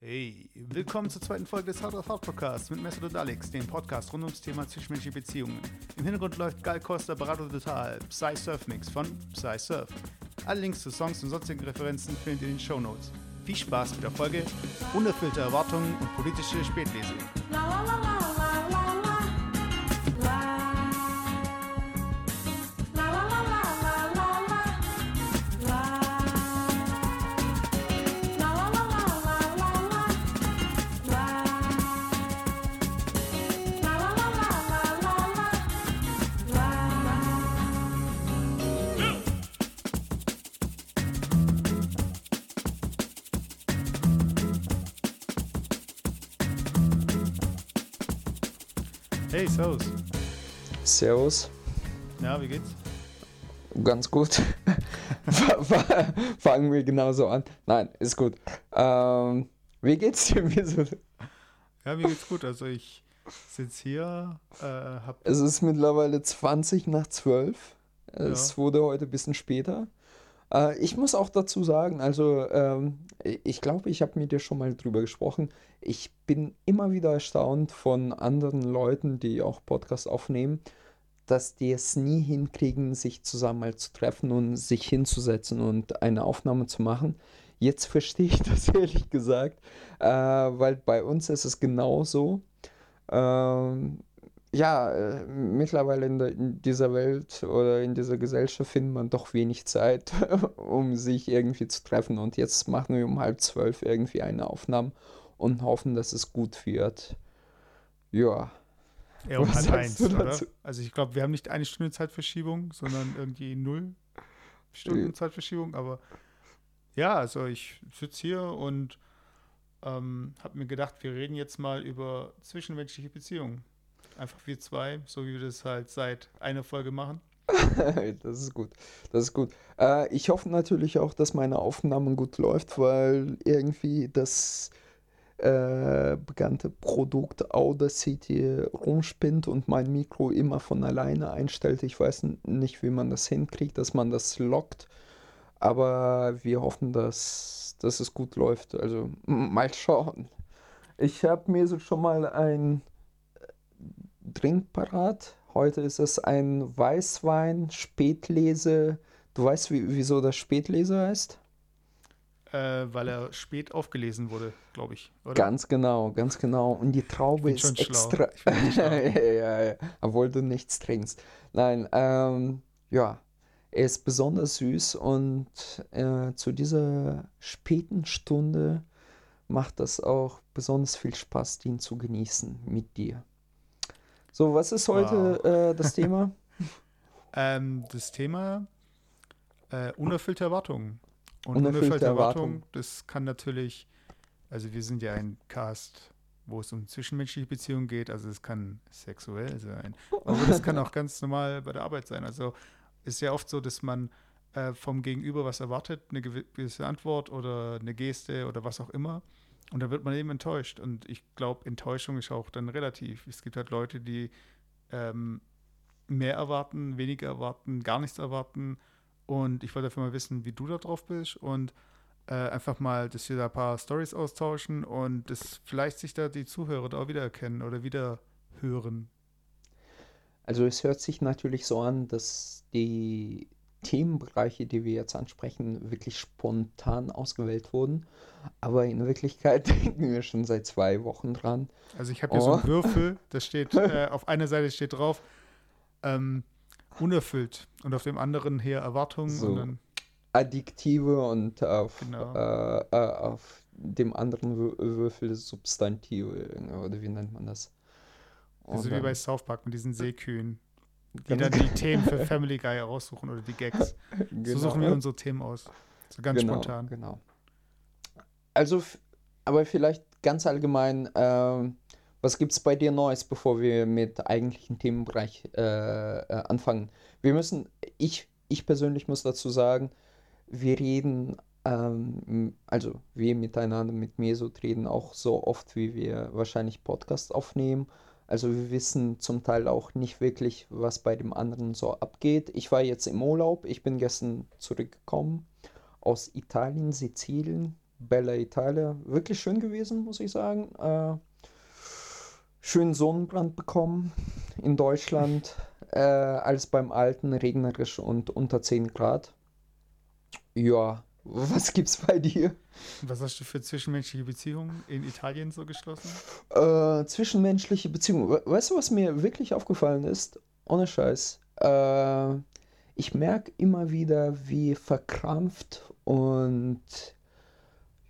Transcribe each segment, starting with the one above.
Hey, willkommen zur zweiten Folge des Hard of Hard Podcasts mit Messer und Alex, dem Podcast rund ums Thema zwischenmenschliche Beziehungen. Im Hintergrund läuft Gal Costa Barato Total, Psy Surf Mix von Psy Surf. Alle Links zu Songs und sonstigen Referenzen findet ihr in den Show Notes. Viel Spaß mit der Folge, unerfüllte Erwartungen und politische Spätlese. Hey, Servus. Ja, wie geht's? Ganz gut. Fa- fa- Fangen wir genauso an. Nein, ist gut. Ähm, wie geht's dir? Ja, mir geht's gut. Also ich sitze hier, äh, hab Es ist mittlerweile 20 nach 12. Es wurde heute ein bisschen später. Äh, ich muss auch dazu sagen, also ähm, ich glaube, ich habe mit dir schon mal drüber gesprochen. Ich bin immer wieder erstaunt von anderen Leuten, die auch Podcasts aufnehmen, dass die es nie hinkriegen, sich zusammen mal zu treffen und sich hinzusetzen und eine Aufnahme zu machen. Jetzt verstehe ich das ehrlich gesagt, äh, weil bei uns ist es genauso. Ähm, ja, äh, mittlerweile in, der, in dieser Welt oder in dieser Gesellschaft findet man doch wenig Zeit, um sich irgendwie zu treffen. Und jetzt machen wir um halb zwölf irgendwie eine Aufnahme und hoffen, dass es gut wird. Ja, eher um halb eins, oder? Also ich glaube, wir haben nicht eine Stunde Zeitverschiebung, sondern irgendwie null Stunden Zeitverschiebung. Aber ja, also ich sitze hier und ähm, habe mir gedacht, wir reden jetzt mal über zwischenmenschliche Beziehungen. Einfach wir zwei, so wie wir das halt seit einer Folge machen. das ist gut. Das ist gut. Äh, ich hoffe natürlich auch, dass meine Aufnahme gut läuft, weil irgendwie das äh, bekannte Produkt Audacity rumspinnt und mein Mikro immer von alleine einstellt. Ich weiß nicht, wie man das hinkriegt, dass man das lockt, aber wir hoffen, dass, dass es gut läuft. Also mal schauen. Ich habe mir so schon mal ein Drink parat. Heute ist es ein Weißwein, Spätlese. Du weißt, wie, wieso das Spätlese heißt? Äh, weil er spät aufgelesen wurde, glaube ich. Oder? Ganz genau, ganz genau. Und die Traube ist extra. Ja, ja, obwohl du nichts trinkst. Nein, ähm, ja, er ist besonders süß und äh, zu dieser späten Stunde macht das auch besonders viel Spaß, den zu genießen mit dir. So, was ist heute äh, das Thema? Ähm, das Thema äh, unerfüllte Erwartungen. Und Unerfüllte unerfüllte Erwartungen. Erwartungen, das kann natürlich, also wir sind ja ein Cast, wo es um zwischenmenschliche Beziehungen geht, also es kann sexuell sein, aber das kann auch ganz normal bei der Arbeit sein. Also ist ja oft so, dass man äh, vom Gegenüber was erwartet, eine gewi- gewisse Antwort oder eine Geste oder was auch immer. Und dann wird man eben enttäuscht. Und ich glaube, Enttäuschung ist auch dann relativ. Es gibt halt Leute, die ähm, mehr erwarten, weniger erwarten, gar nichts erwarten. Und ich wollte einfach mal wissen, wie du da drauf bist und äh, einfach mal, dass wir da ein paar Stories austauschen und dass vielleicht sich da die Zuhörer da auch wiedererkennen oder wieder hören. Also es hört sich natürlich so an, dass die Themenbereiche, die wir jetzt ansprechen, wirklich spontan ausgewählt wurden. Aber in Wirklichkeit denken wir schon seit zwei Wochen dran. Also ich habe hier so einen Oh. Würfel, da steht, äh, auf einer Seite steht drauf, ähm, unerfüllt und auf dem anderen hier Erwartungen So. und dann, Adjektive und auf, Genau. äh, äh, auf dem anderen Wür- Würfel Substantive, oder wie nennt man das? also Und wie bei South Park mit diesen Seekühen, die Ganz dann genau. die Themen für Family Guy raussuchen oder die Gags. So Genau. suchen wir unsere Themen aus. So ganz genau, spontan. Genau. Also, aber vielleicht ganz allgemein, ähm, was gibt es bei dir Neues, bevor wir mit eigentlichen Themenbereich äh, äh, anfangen? Wir müssen, ich, ich persönlich muss dazu sagen, wir reden, ähm, also wir miteinander mit Mesut reden auch so oft, wie wir wahrscheinlich Podcasts aufnehmen. Also wir wissen zum Teil auch nicht wirklich, was bei dem anderen so abgeht. Ich war jetzt im Urlaub, ich bin gestern zurückgekommen aus Italien, Sizilien, Bella Italia. Wirklich schön gewesen, muss ich sagen. Äh, schön Sonnenbrand bekommen in Deutschland, äh, als beim alten regnerisch und unter 10 Grad. Ja, was gibt's bei dir? Was hast du für zwischenmenschliche Beziehungen in Italien so geschlossen? Äh, zwischenmenschliche Beziehungen. Weißt du, was mir wirklich aufgefallen ist? Ohne Scheiß. Äh, ich merke immer wieder, wie verkrampft und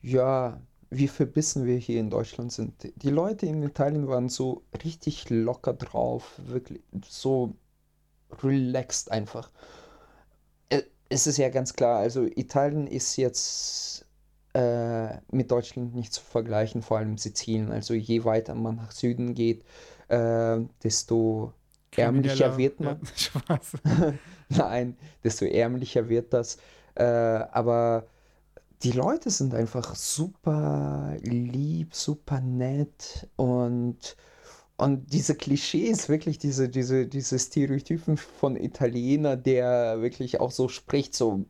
ja, wie verbissen wir hier in Deutschland sind. Die Leute in Italien waren so richtig locker drauf, wirklich so relaxed einfach. Äh, es ist ja ganz klar, also Italien ist jetzt äh, mit Deutschland nicht zu vergleichen, vor allem Sizilien. Also je weiter man nach Süden geht, äh, desto ärmlicher wird man. Ja, Nein, desto ärmlicher wird das. Äh, aber die Leute sind einfach super lieb, super nett und, und diese Klischees, wirklich diese, diese, diese Stereotypen von Italiener, der wirklich auch so spricht, so,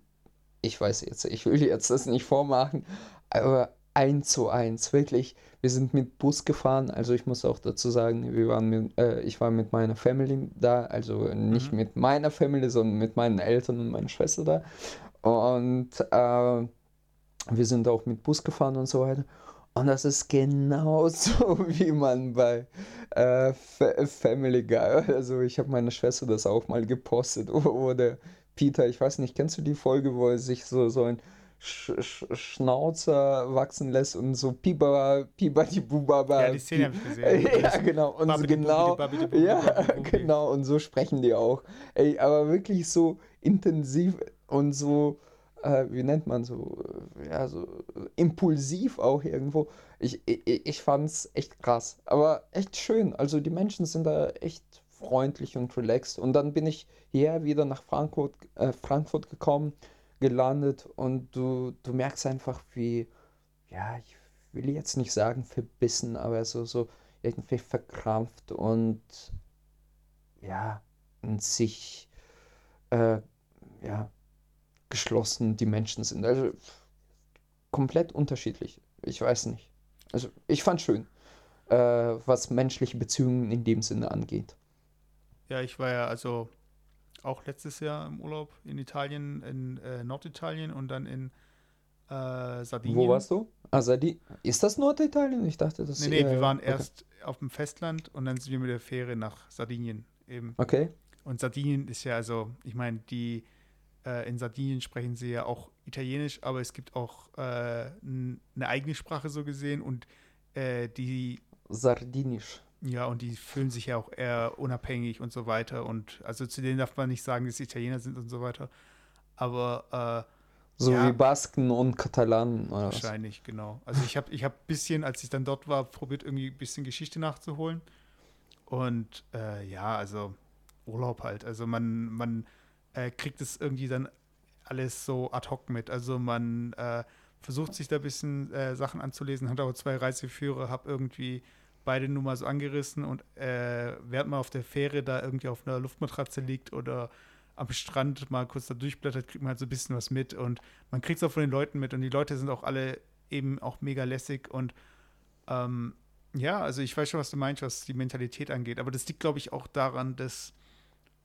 ich weiß jetzt, ich will jetzt das nicht vormachen, aber eins zu eins, wirklich. Wir sind mit Bus gefahren, also ich muss auch dazu sagen, wir waren mit, äh, ich war mit meiner Family da, also nicht mhm. mit meiner Family, sondern mit meinen Eltern und meiner Schwester da. Und äh, wir sind auch mit Bus gefahren und so weiter. Und das ist genauso, wie man bei äh, Family Guy, also ich habe meiner Schwester das auch mal gepostet, oder Peter, ich weiß nicht, kennst du die Folge, wo er sich so, so ein Sch Sch Schnauzer wachsen lässt und so Piba, Piba, die Bubaba. Ja, die Szene habe ich gesehen. ja, genau. Und so genau, ja, genau. Und so sprechen die auch. Ey, aber wirklich so intensiv und so äh, wie nennt man so, ja, so impulsiv auch irgendwo. Ich, ich, ich fand es echt krass, aber echt schön. Also die Menschen sind da echt freundlich und relaxed. Und dann bin ich hier wieder nach Frankfurt, äh, Frankfurt gekommen, gelandet und du, du merkst einfach, wie, ja, ich will jetzt nicht sagen verbissen, aber so, so irgendwie verkrampft und ja, und sich, äh, ja, geschlossen die Menschen sind. Also komplett unterschiedlich. Ich weiß nicht. Also ich fand schön, äh, was menschliche Beziehungen in dem Sinne angeht. Ja, ich war ja also auch letztes Jahr im Urlaub in Italien, in äh, Norditalien und dann in äh, Sardinien. Wo warst du? Ah, Sardi ist das Norditalien? Ich dachte, das Nee, nee, wir waren okay. erst auf dem Festland und dann sind wir mit der Fähre nach Sardinien eben. Okay. Und Sardinien ist ja also, ich meine, die äh, in Sardinien sprechen sie ja auch Italienisch, aber es gibt auch äh, eine eigene Sprache so gesehen und äh, die. Sardinisch. Ja, und die fühlen sich ja auch eher unabhängig und so weiter. Und also zu denen darf man nicht sagen, dass sie Italiener sind und so weiter. Aber äh, so ja, wie Basken und Katalanen. Oder wahrscheinlich, was? genau. Also ich habe ich hab ein bisschen, als ich dann dort war, probiert irgendwie ein bisschen Geschichte nachzuholen. Und äh, ja, also Urlaub halt. Also man, man äh, kriegt es irgendwie dann alles so ad hoc mit. Also man äh, versucht sich da ein bisschen äh, Sachen anzulesen, hat auch zwei Reiseführer, habe irgendwie beide nur mal so angerissen und äh, während man auf der Fähre da irgendwie auf einer Luftmatratze liegt oder am Strand mal kurz da durchblättert, kriegt man halt so ein bisschen was mit und man kriegt es auch von den Leuten mit und die Leute sind auch alle eben auch mega lässig und ähm, ja, also ich weiß schon, was du meinst, was die Mentalität angeht, aber das liegt, glaube ich, auch daran, dass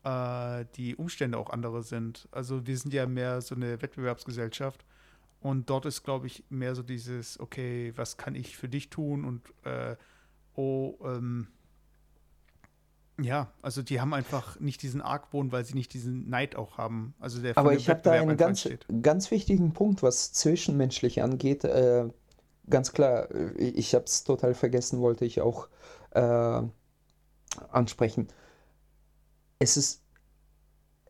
äh, die Umstände auch andere sind. Also wir sind ja mehr so eine Wettbewerbsgesellschaft und dort ist, glaube ich, mehr so dieses, okay, was kann ich für dich tun und äh, oh, ähm, ja, also die haben einfach nicht diesen Argwohn, weil sie nicht diesen Neid auch haben. Also der Aber ich habe da einen ganz, ganz wichtigen Punkt, was zwischenmenschlich angeht. Äh, ganz klar, ich, ich habe es total vergessen, wollte ich auch äh, ansprechen es ist,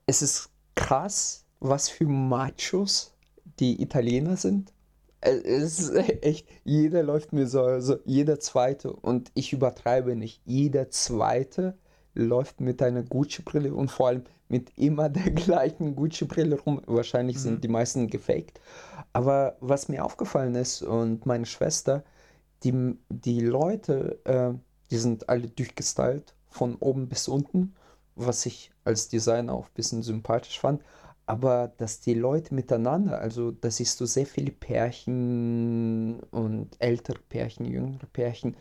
es ist krass, was für Machos die Italiener sind. Es ist echt, jeder läuft mir so, also jeder zweite, und ich übertreibe nicht, jeder zweite läuft mit einer Gucci-Brille und vor allem mit immer der gleichen Gucci-Brille rum. Wahrscheinlich mhm. sind die meisten gefaked. Aber was mir aufgefallen ist und meine Schwester, die, die Leute, äh, die sind alle durchgestylt, von oben bis unten was ich als Designer auch ein bisschen sympathisch fand. aber dass die Leute miteinander, also da siehst du sehr viele Pärchen und ältere Pärchen, jüngere Pärchen,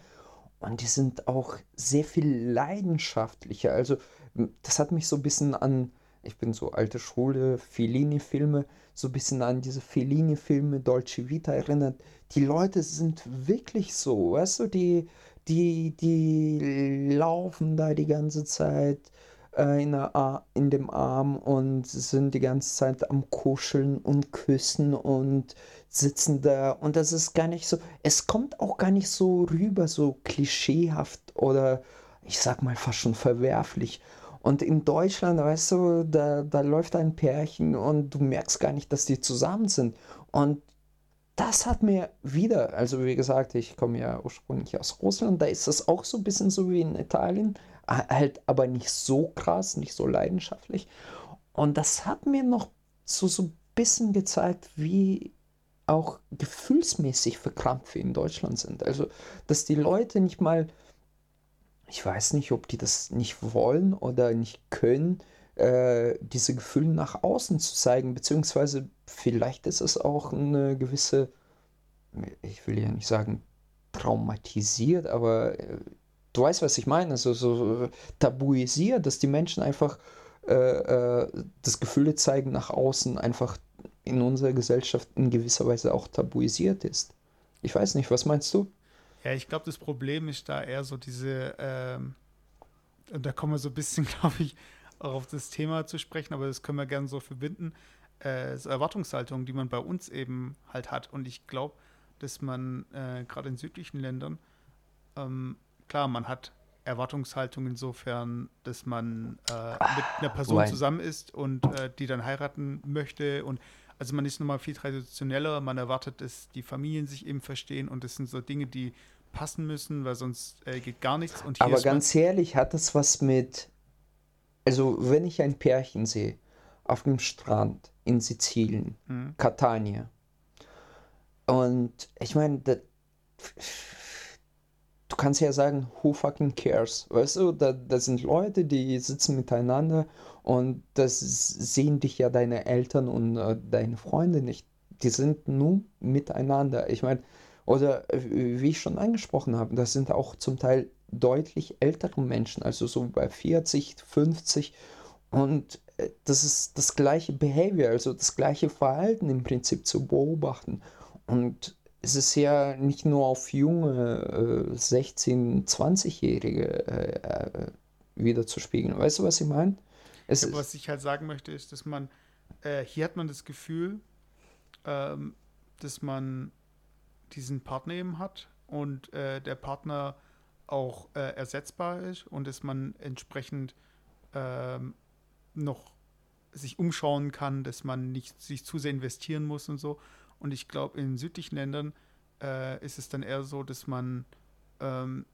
und die sind auch sehr viel leidenschaftlicher. Also das hat mich so ein bisschen an, ich bin so alte Schule, Fellini-Filme, so ein bisschen an diese Fellini-Filme, Dolce Vita erinnert. Die Leute sind wirklich so, weißt du, die, die, die laufen da die ganze Zeit äh, in, der, in dem Arm und sind die ganze Zeit am Kuscheln und Küssen und sitzen da. Und das ist gar nicht so, es kommt auch gar nicht so rüber, so klischeehaft oder ich sag mal fast schon verwerflich. Und in Deutschland, weißt du, da, da läuft ein Pärchen und du merkst gar nicht, dass die zusammen sind. Und das hat mir wieder, also wie gesagt, ich komme ja ursprünglich aus Russland, da ist das auch so ein bisschen so wie in Italien, halt aber nicht so krass, nicht so leidenschaftlich. Und das hat mir noch so, so ein bisschen gezeigt, wie auch gefühlsmäßig verkrampft wir in Deutschland sind. Also, dass die Leute nicht mal, ich weiß nicht, ob die das nicht wollen oder nicht können, äh, diese Gefühle nach außen zu zeigen, beziehungsweise vielleicht ist es auch eine gewisse, ich will ja nicht sagen traumatisiert, aber äh, du weißt, was ich meine, also so tabuisiert, dass die Menschen einfach äh, äh, das Gefühle zeigen nach außen einfach in unserer Gesellschaft in gewisser Weise auch tabuisiert ist. Ich weiß nicht, was meinst du? Ja, ich glaube, das Problem ist da eher so diese, ähm, und da kommen wir so ein bisschen, glaube ich, auch auf das Thema zu sprechen, aber das können wir gerne so verbinden, äh, Erwartungshaltung, die man bei uns eben halt hat. Und ich glaube, dass man äh, gerade in südlichen Ländern, ähm, klar, man hat Erwartungshaltung insofern, dass man äh, mit einer Person Nein. zusammen ist und äh, die dann heiraten möchte und also man ist nochmal viel traditioneller, man erwartet, dass die Familien sich eben verstehen und das sind so Dinge, die passen müssen, weil sonst äh, geht gar nichts. Aber ganz ehrlich, hat das was mit, also wenn ich ein Pärchen sehe auf dem Strand in Sizilien, mhm. Catania, und ich meine, du kannst ja sagen, who fucking cares? Weißt du, da, da sind Leute, die sitzen miteinander und das sehen dich ja deine Eltern und äh, deine Freunde nicht. Die sind nur miteinander. Ich meine, oder äh, wie ich schon angesprochen habe, das sind auch zum Teil deutlich ältere Menschen, also so bei 40, 50 und äh, das ist das gleiche Behavior, also das gleiche Verhalten im Prinzip zu beobachten. Und es ist ja nicht nur auf junge äh, 16-, 20-Jährige äh, äh, wieder zu spiegeln. Weißt du, was ich meine? Ja, was ich halt sagen möchte, ist, dass man, äh, hier hat man das Gefühl, ähm, dass man diesen Partner eben hat und äh, der Partner auch äh, ersetzbar ist und dass man entsprechend ähm, noch sich umschauen kann, dass man nicht sich zu sehr investieren muss und so. Und ich glaube, in südlichen Ländern äh, ist es dann eher so, dass man ähm,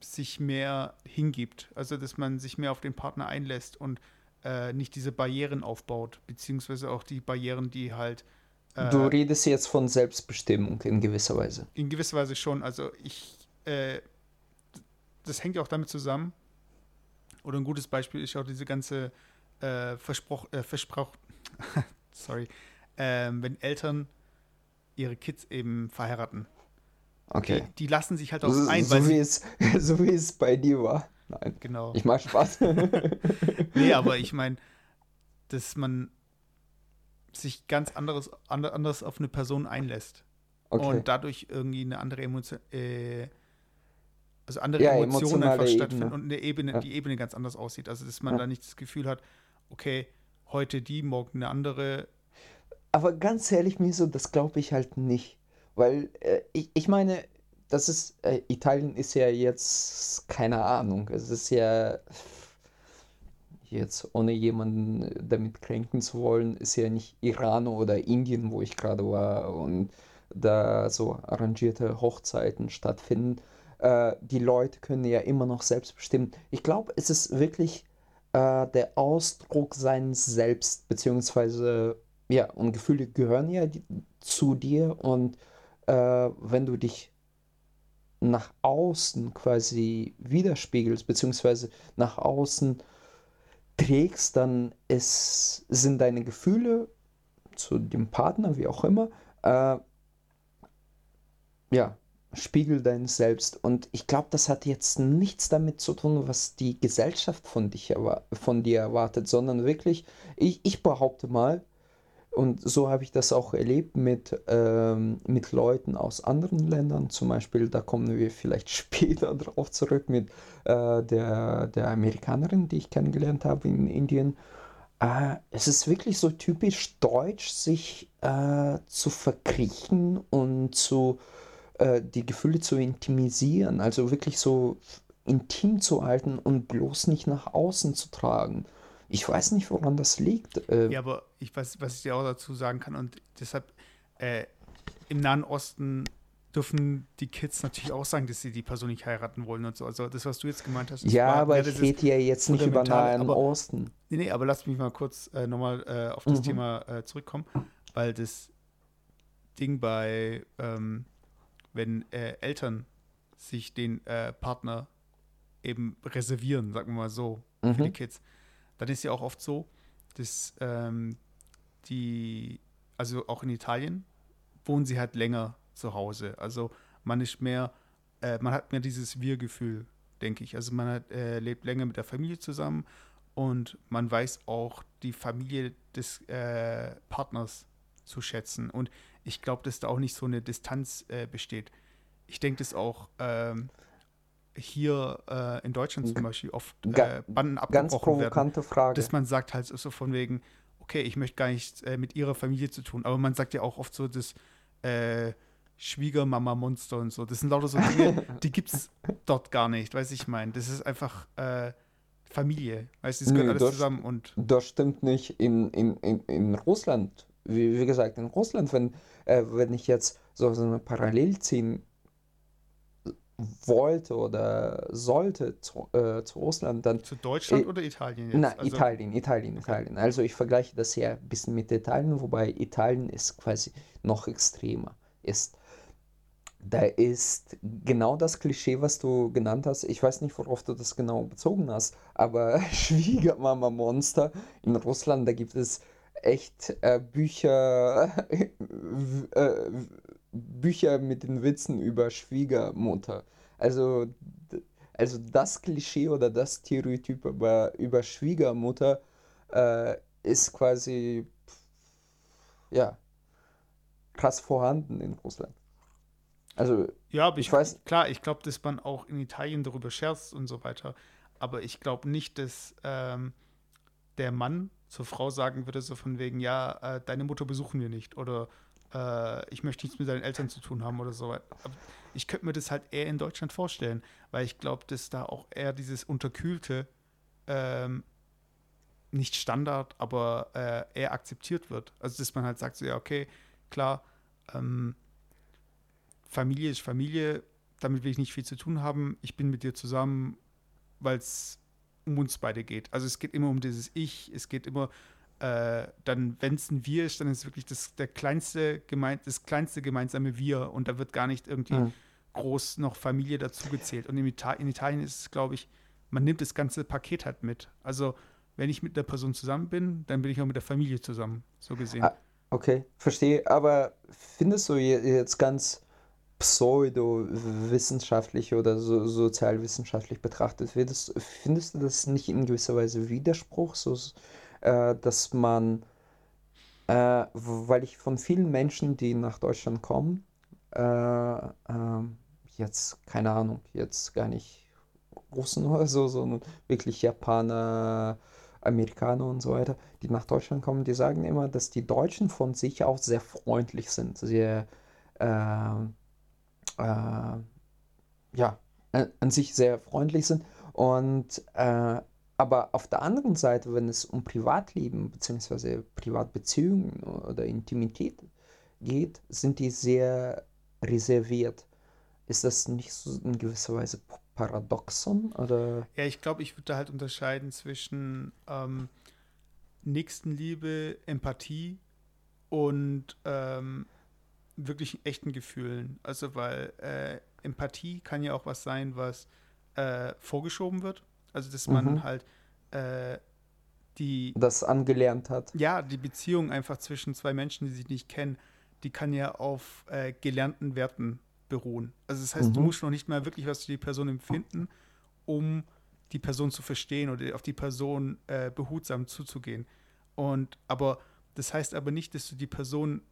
sich mehr hingibt. Also, dass man sich mehr auf den Partner einlässt und äh, nicht diese Barrieren aufbaut, beziehungsweise auch die Barrieren, die halt. Äh, du redest jetzt von Selbstbestimmung in gewisser Weise. In gewisser Weise schon. Also, ich. Äh, das hängt ja auch damit zusammen. Oder ein gutes Beispiel ist auch diese ganze äh, Versproch, äh, Versproch sorry, ähm, wenn Eltern ihre Kids eben verheiraten. Okay. Die, die lassen sich halt auch so, ein. So, wie es, so wie es bei dir war. Nein. Genau. Ich mach Spaß. nee, aber ich meine, dass man sich ganz anderes, anders auf eine Person einlässt. Okay. Und dadurch irgendwie eine andere Emotion, äh, also andere ja, Emotionen einfach stattfinden und eine Ebene, ja. die Ebene ganz anders aussieht. Also dass man ja. da nicht das Gefühl hat, okay, heute die, morgen eine andere, aber ganz ehrlich, mir so, das glaube ich halt nicht. Weil äh, ich, ich meine, das ist, äh, Italien ist ja jetzt, keine Ahnung, es ist ja, jetzt ohne jemanden damit kränken zu wollen, ist ja nicht Iran oder Indien, wo ich gerade war und da so arrangierte Hochzeiten stattfinden. Äh, die Leute können ja immer noch selbst bestimmen. Ich glaube, es ist wirklich äh, der Ausdruck seines Selbst, beziehungsweise ja, und Gefühle gehören ja zu dir und äh, wenn du dich nach außen quasi widerspiegelst, beziehungsweise nach außen trägst, dann ist, sind deine Gefühle zu dem Partner, wie auch immer, äh, ja, Spiegel deines Selbst. Und ich glaube, das hat jetzt nichts damit zu tun, was die Gesellschaft von, dich von dir erwartet, sondern wirklich, ich, ich behaupte mal, und so habe ich das auch erlebt mit, ähm, mit Leuten aus anderen Ländern. Zum Beispiel, da kommen wir vielleicht später drauf zurück, mit äh, der, der Amerikanerin, die ich kennengelernt habe in Indien. Äh, es ist wirklich so typisch deutsch, sich äh, zu verkriechen und zu, äh, die Gefühle zu intimisieren. Also wirklich so intim zu halten und bloß nicht nach außen zu tragen. Ich weiß nicht, woran das liegt. Äh, ja, aber ich weiß, was ich dir auch dazu sagen kann und deshalb äh, im Nahen Osten dürfen die Kids natürlich auch sagen, dass sie die Person nicht heiraten wollen und so. Also das, was du jetzt gemeint hast. Ja, war, aber ja, ich rede ja jetzt nicht über Nahen aber, Osten. Nee, nee, aber lass mich mal kurz äh, nochmal äh, auf das mhm. Thema äh, zurückkommen, weil das Ding bei, ähm, wenn äh, Eltern sich den äh, Partner eben reservieren, sagen wir mal so, mhm. für die Kids, dann ist ja auch oft so, dass ähm, die, also auch in Italien, wohnen sie halt länger zu Hause. Also man ist mehr, äh, man hat mehr dieses Wir-Gefühl, denke ich. Also man hat, äh, lebt länger mit der Familie zusammen und man weiß auch die Familie des äh, Partners zu schätzen. Und ich glaube, dass da auch nicht so eine Distanz äh, besteht. Ich denke, dass auch ähm, hier äh, in Deutschland zum Beispiel oft äh, Banden abgebrochen Ganz provokante werden, Frage. Dass man sagt halt so von wegen, okay, ich möchte gar nichts äh, mit ihrer Familie zu tun. Aber man sagt ja auch oft so das äh, Schwiegermama-Monster und so. Das sind lauter so Dinge, die gibt es dort gar nicht, weiß ich meine. Das ist einfach äh, Familie. Weißt du, das gehört alles das, zusammen und. Das stimmt nicht. In, in, in, in Russland, wie, wie gesagt, in Russland, wenn, äh, wenn ich jetzt so, so eine Parallel ziehen wollte oder sollte zu, äh, zu Russland, dann. Zu Deutschland äh, oder Italien jetzt? Nein, also, Italien, Italien, okay. Italien. Also ich vergleiche das ja ein bisschen mit Italien, wobei Italien ist quasi noch extremer ist. Da ist genau das Klischee, was du genannt hast. Ich weiß nicht, worauf du das genau bezogen hast, aber Schwiegermama-Monster in Russland, da gibt es echt äh, Bücher, äh, Bücher mit den Witzen über Schwiegermutter. Also, also das Klischee oder das Stereotyp über, über Schwiegermutter äh, ist quasi ja krass vorhanden in Russland. Also ja, ich, ich weiß klar, ich glaube, dass man auch in Italien darüber scherzt und so weiter. Aber ich glaube nicht, dass ähm, der Mann zur Frau sagen würde so von wegen ja, äh, deine Mutter besuchen wir nicht oder äh, ich möchte nichts mit deinen Eltern zu tun haben oder so. Ich könnte mir das halt eher in Deutschland vorstellen, weil ich glaube, dass da auch eher dieses Unterkühlte ähm, nicht Standard, aber äh, eher akzeptiert wird. Also, dass man halt sagt, so, ja, okay, klar, ähm, Familie ist Familie, damit will ich nicht viel zu tun haben. Ich bin mit dir zusammen, weil es um uns beide geht. Also es geht immer um dieses Ich, es geht immer äh, dann, wenn es ein Wir ist, dann ist es wirklich das, der kleinste gemein, das kleinste gemeinsame Wir und da wird gar nicht irgendwie mhm. groß noch Familie dazugezählt. Und in, Ita in Italien ist es, glaube ich, man nimmt das ganze Paket halt mit. Also wenn ich mit der Person zusammen bin, dann bin ich auch mit der Familie zusammen, so gesehen. Ah, okay, verstehe. Aber findest du jetzt ganz pseudo-wissenschaftlich oder so, sozialwissenschaftlich betrachtet, findest, findest du das nicht in gewisser Weise Widerspruch? So, äh, dass man, äh, weil ich von vielen Menschen, die nach Deutschland kommen, äh, ähm, jetzt, keine Ahnung, jetzt gar nicht Russen oder so, sondern wirklich Japaner, Amerikaner und so weiter, die nach Deutschland kommen, die sagen immer, dass die Deutschen von sich aus sehr freundlich sind, sehr, äh, äh, ja, an sich sehr freundlich sind und äh, aber auf der anderen Seite, wenn es um Privatleben bzw. Privatbeziehungen oder Intimität geht, sind die sehr reserviert. Ist das nicht so in gewisser Weise paradoxon? Oder? Ja, ich glaube, ich würde halt unterscheiden zwischen ähm, Nächstenliebe, Empathie und ähm, wirklich echten Gefühlen. Also, weil äh, Empathie kann ja auch was sein, was äh, vorgeschoben wird also, dass man mhm. halt äh, die das angelernt hat. Ja, die Beziehung einfach zwischen zwei Menschen, die sich nicht kennen, die kann ja auf äh, gelernten Werten beruhen. Also das heißt, mhm. du musst noch nicht mal wirklich was für die Person empfinden, um die Person zu verstehen oder auf die Person äh, behutsam zuzugehen. Und aber das heißt aber nicht, dass du die Person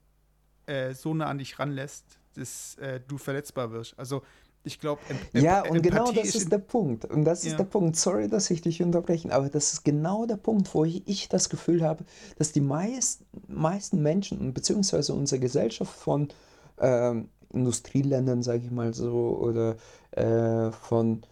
äh, so nah an dich ranlässt, dass äh, du verletzbar wirst. Also ich glaube, ja, und genau das ist, der Punkt. Und das ist ja. der Punkt. Sorry, dass ich dich unterbreche, aber das ist genau der Punkt, wo ich, ich das Gefühl habe, dass die meist, meisten Menschen, beziehungsweise unsere Gesellschaft von ähm, Industrieländern, sage ich mal so, oder äh, von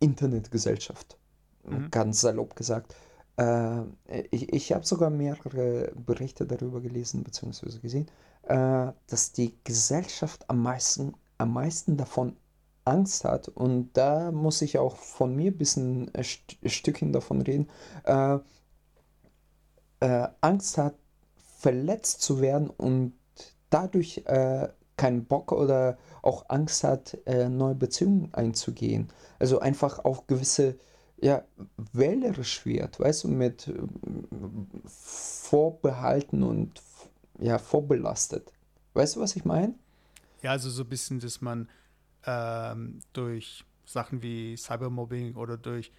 Internetgesellschaft, mhm. ganz salopp gesagt. Äh, ich ich habe sogar mehrere Berichte darüber gelesen, beziehungsweise gesehen, äh, dass die Gesellschaft am meisten, am meisten davon Angst hat, und da muss ich auch von mir ein bisschen ein Stückchen davon reden, äh, äh, Angst hat, verletzt zu werden und dadurch äh, keinen Bock oder auch Angst hat, äh, neue Beziehungen einzugehen. Also einfach auch gewisse, ja, wählerisch wird, weißt du, mit äh, Vorbehalten und ja, vorbelastet. Weißt du, was ich meine? Ja, also so ein bisschen, dass man ähm, durch Sachen wie Cybermobbing oder durch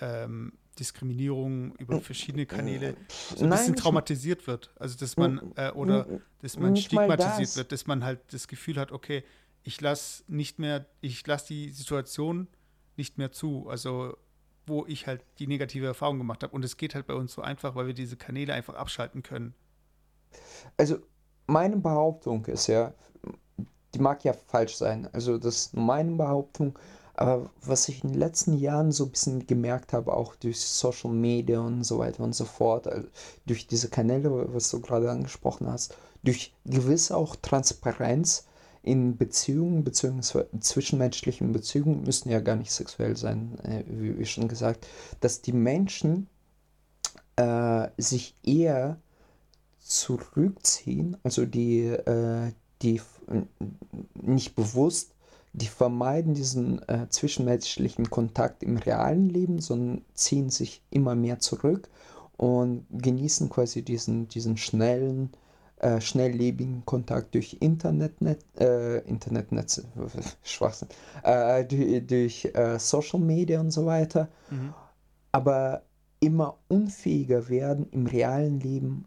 ähm, Diskriminierung über verschiedene Kanäle so ein Nein, bisschen traumatisiert wird. Also dass man äh, oder dass man stigmatisiert das. wird, dass man halt das Gefühl hat, okay, ich lasse nicht mehr, ich lasse die Situation nicht mehr zu. Also wo ich halt die negative Erfahrung gemacht habe. Und es geht halt bei uns so einfach, weil wir diese Kanäle einfach abschalten können. Also meine Behauptung ist ja, die mag ja falsch sein. Also das ist meine Behauptung. Aber was ich in den letzten Jahren so ein bisschen gemerkt habe, auch durch Social Media und so weiter und so fort, also durch diese Kanäle, was du gerade angesprochen hast, durch gewisse auch Transparenz in Beziehungen, beziehungsweise zwischenmenschlichen Beziehungen, müssen ja gar nicht sexuell sein, äh, wie, wie, schon gesagt, dass die Menschen äh, sich eher zurückziehen, also die, äh, die nicht bewusst, die vermeiden diesen äh, zwischenmenschlichen Kontakt im realen Leben, sondern ziehen sich immer mehr zurück und genießen quasi diesen, diesen schnellen, äh, schnelllebigen Kontakt durch Internetnet, äh, Internetnetze, Schwachsinn, äh, durch, durch äh, Social Media und so weiter, mhm. aber immer unfähiger werden, im realen Leben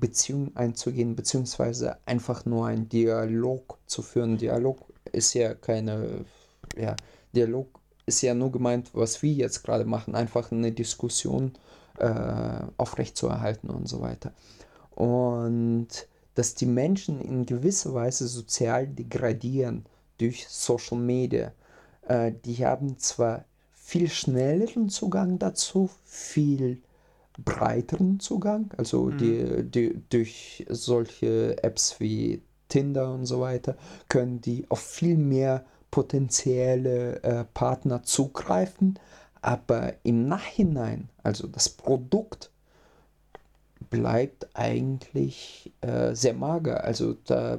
Beziehungen einzugehen, beziehungsweise einfach nur einen Dialog zu führen. Dialog ist ja keine, ja, Dialog ist ja nur gemeint, was wir jetzt gerade machen, einfach eine Diskussion äh, aufrechtzuerhalten und so weiter. Und dass die Menschen in gewisser Weise sozial degradieren durch Social Media. Äh, die haben zwar viel schnelleren Zugang dazu, viel breiteren Zugang, also mhm. die, die, durch solche Apps wie Tinder und so weiter, können die auf viel mehr potenzielle äh, Partner zugreifen, aber im Nachhinein, also das Produkt bleibt eigentlich äh, sehr mager. Also da äh,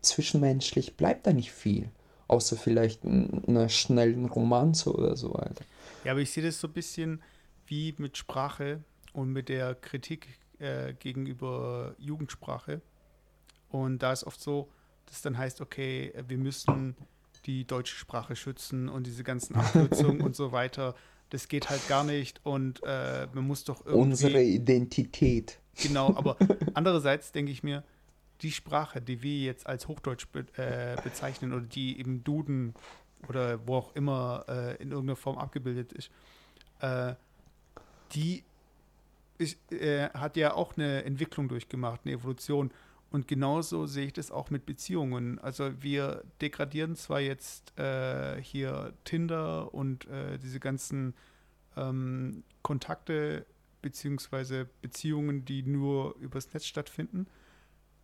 zwischenmenschlich bleibt da nicht viel, außer vielleicht einer schnellen Romanze oder so weiter. Ja, aber ich sehe das so ein bisschen wie mit Sprache und mit der Kritik äh, gegenüber Jugendsprache. Und da ist oft so, dass dann heißt, okay, wir müssen die deutsche Sprache schützen und diese ganzen Abkürzungen und so weiter. Das geht halt gar nicht und äh, man muss doch irgendwie. Unsere Identität. Genau, aber andererseits denke ich mir, die Sprache, die wir jetzt als Hochdeutsch be äh, bezeichnen oder die im Duden oder wo auch immer äh, in irgendeiner Form abgebildet ist, äh, die ist, äh, hat ja auch eine Entwicklung durchgemacht, eine Evolution. Und genauso sehe ich das auch mit Beziehungen. Also wir degradieren zwar jetzt äh, hier Tinder und äh, diese ganzen ähm, Kontakte beziehungsweise Beziehungen, die nur übers Netz stattfinden.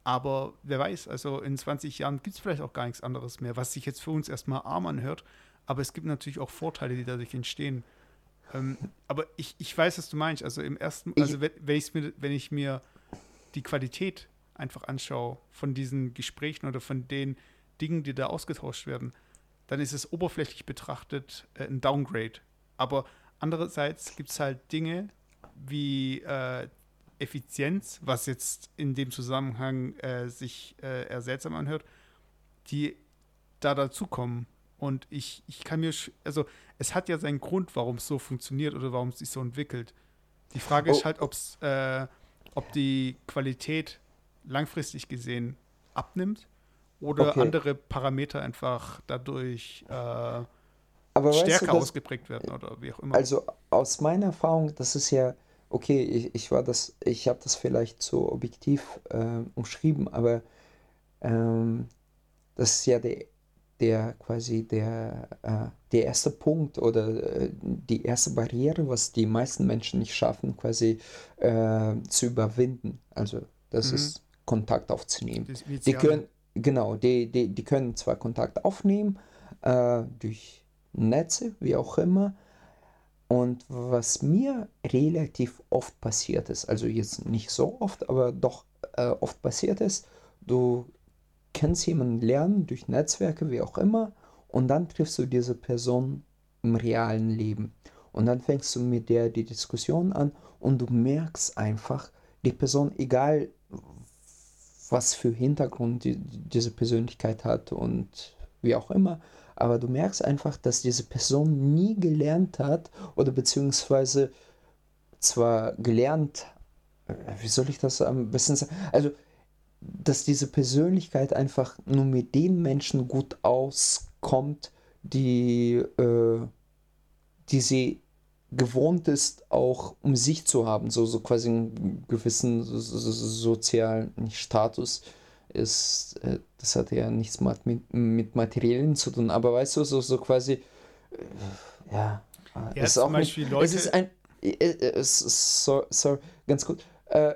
Aber wer weiß, also in 20 Jahren gibt es vielleicht auch gar nichts anderes mehr, was sich jetzt für uns erstmal arm anhört. Aber es gibt natürlich auch Vorteile, die dadurch entstehen. Ähm, aber ich, ich weiß, was du meinst. Also im ersten, also wenn, wenn, mir, wenn ich mir die Qualität einfach anschaue von diesen Gesprächen oder von den Dingen, die da ausgetauscht werden, dann ist es oberflächlich betrachtet äh, ein Downgrade. Aber andererseits gibt es halt Dinge, wie äh, Effizienz, was jetzt in dem Zusammenhang äh, sich äh, eher seltsam anhört, die da dazukommen. Und ich, ich kann mir, also es hat ja seinen Grund, warum es so funktioniert oder warum es sich so entwickelt. Die Frage oh. ist halt, ob's, äh, ob die Qualität langfristig gesehen abnimmt oder okay. andere Parameter einfach dadurch äh, stärker du, ausgeprägt werden oder wie auch immer. Also aus meiner Erfahrung, das ist ja, okay, ich, ich war das, ich habe das vielleicht so objektiv äh, umschrieben, aber ähm, das ist ja der, der quasi der, äh, der erste Punkt oder äh, die erste Barriere, was die meisten Menschen nicht schaffen, quasi äh, zu überwinden. Also das mhm. ist Kontakt aufzunehmen. Die können, genau, die, die, die können zwar Kontakt aufnehmen, äh, durch Netze, wie auch immer. Und was mir relativ oft passiert ist, also jetzt nicht so oft, aber doch äh, oft passiert ist, du kennst jemanden lernen durch Netzwerke, wie auch immer, und dann triffst du diese Person im realen Leben. Und dann fängst du mit der die Diskussion an und du merkst einfach, die Person, egal was für Hintergrund die, diese Persönlichkeit hat und wie auch immer, aber du merkst einfach, dass diese Person nie gelernt hat oder beziehungsweise zwar gelernt, äh, wie soll ich das am besten sagen, also dass diese Persönlichkeit einfach nur mit den Menschen gut auskommt, die, äh, die sie gewohnt ist, auch um sich zu haben, so, so quasi einen gewissen so, so, sozialen Status ist, äh, das hat ja nichts mit, mit Materiellen zu tun, aber weißt du, so, so quasi, äh, ja, ja ist auch nicht, Leute es ist ein, äh, äh, es so, sorry, ganz gut, äh,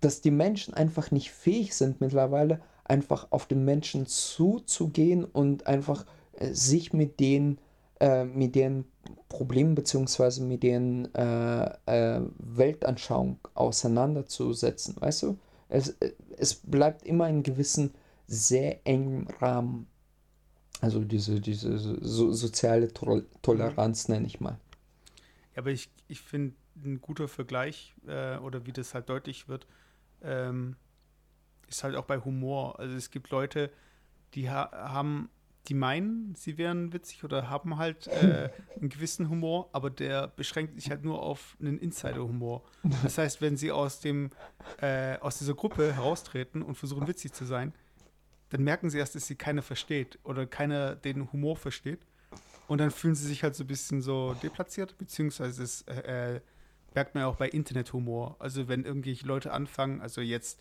dass die Menschen einfach nicht fähig sind mittlerweile, einfach auf den Menschen zuzugehen und einfach äh, sich mit den, äh, mit deren Problemen bzw. mit deren äh, äh, Weltanschauung auseinanderzusetzen, weißt du? Es, äh, es bleibt immer in gewissen sehr engen Rahmen. Also diese, diese so, soziale Toleranz nenne ich mal. Ja, aber ich, ich finde ein guter Vergleich oder wie das halt deutlich wird, ähm, ist halt auch bei Humor. Also es gibt Leute, die ha haben, die meinen, sie wären witzig oder haben halt äh, einen gewissen Humor, aber der beschränkt sich halt nur auf einen Insider-Humor. Das heißt, wenn sie aus dem, äh, aus dieser Gruppe heraustreten und versuchen witzig zu sein, dann merken sie erst, dass sie keiner versteht oder keiner den Humor versteht. Und dann fühlen sie sich halt so ein bisschen so deplatziert, beziehungsweise es äh, merkt man ja auch bei Internethumor. Also wenn irgendwelche Leute anfangen, also jetzt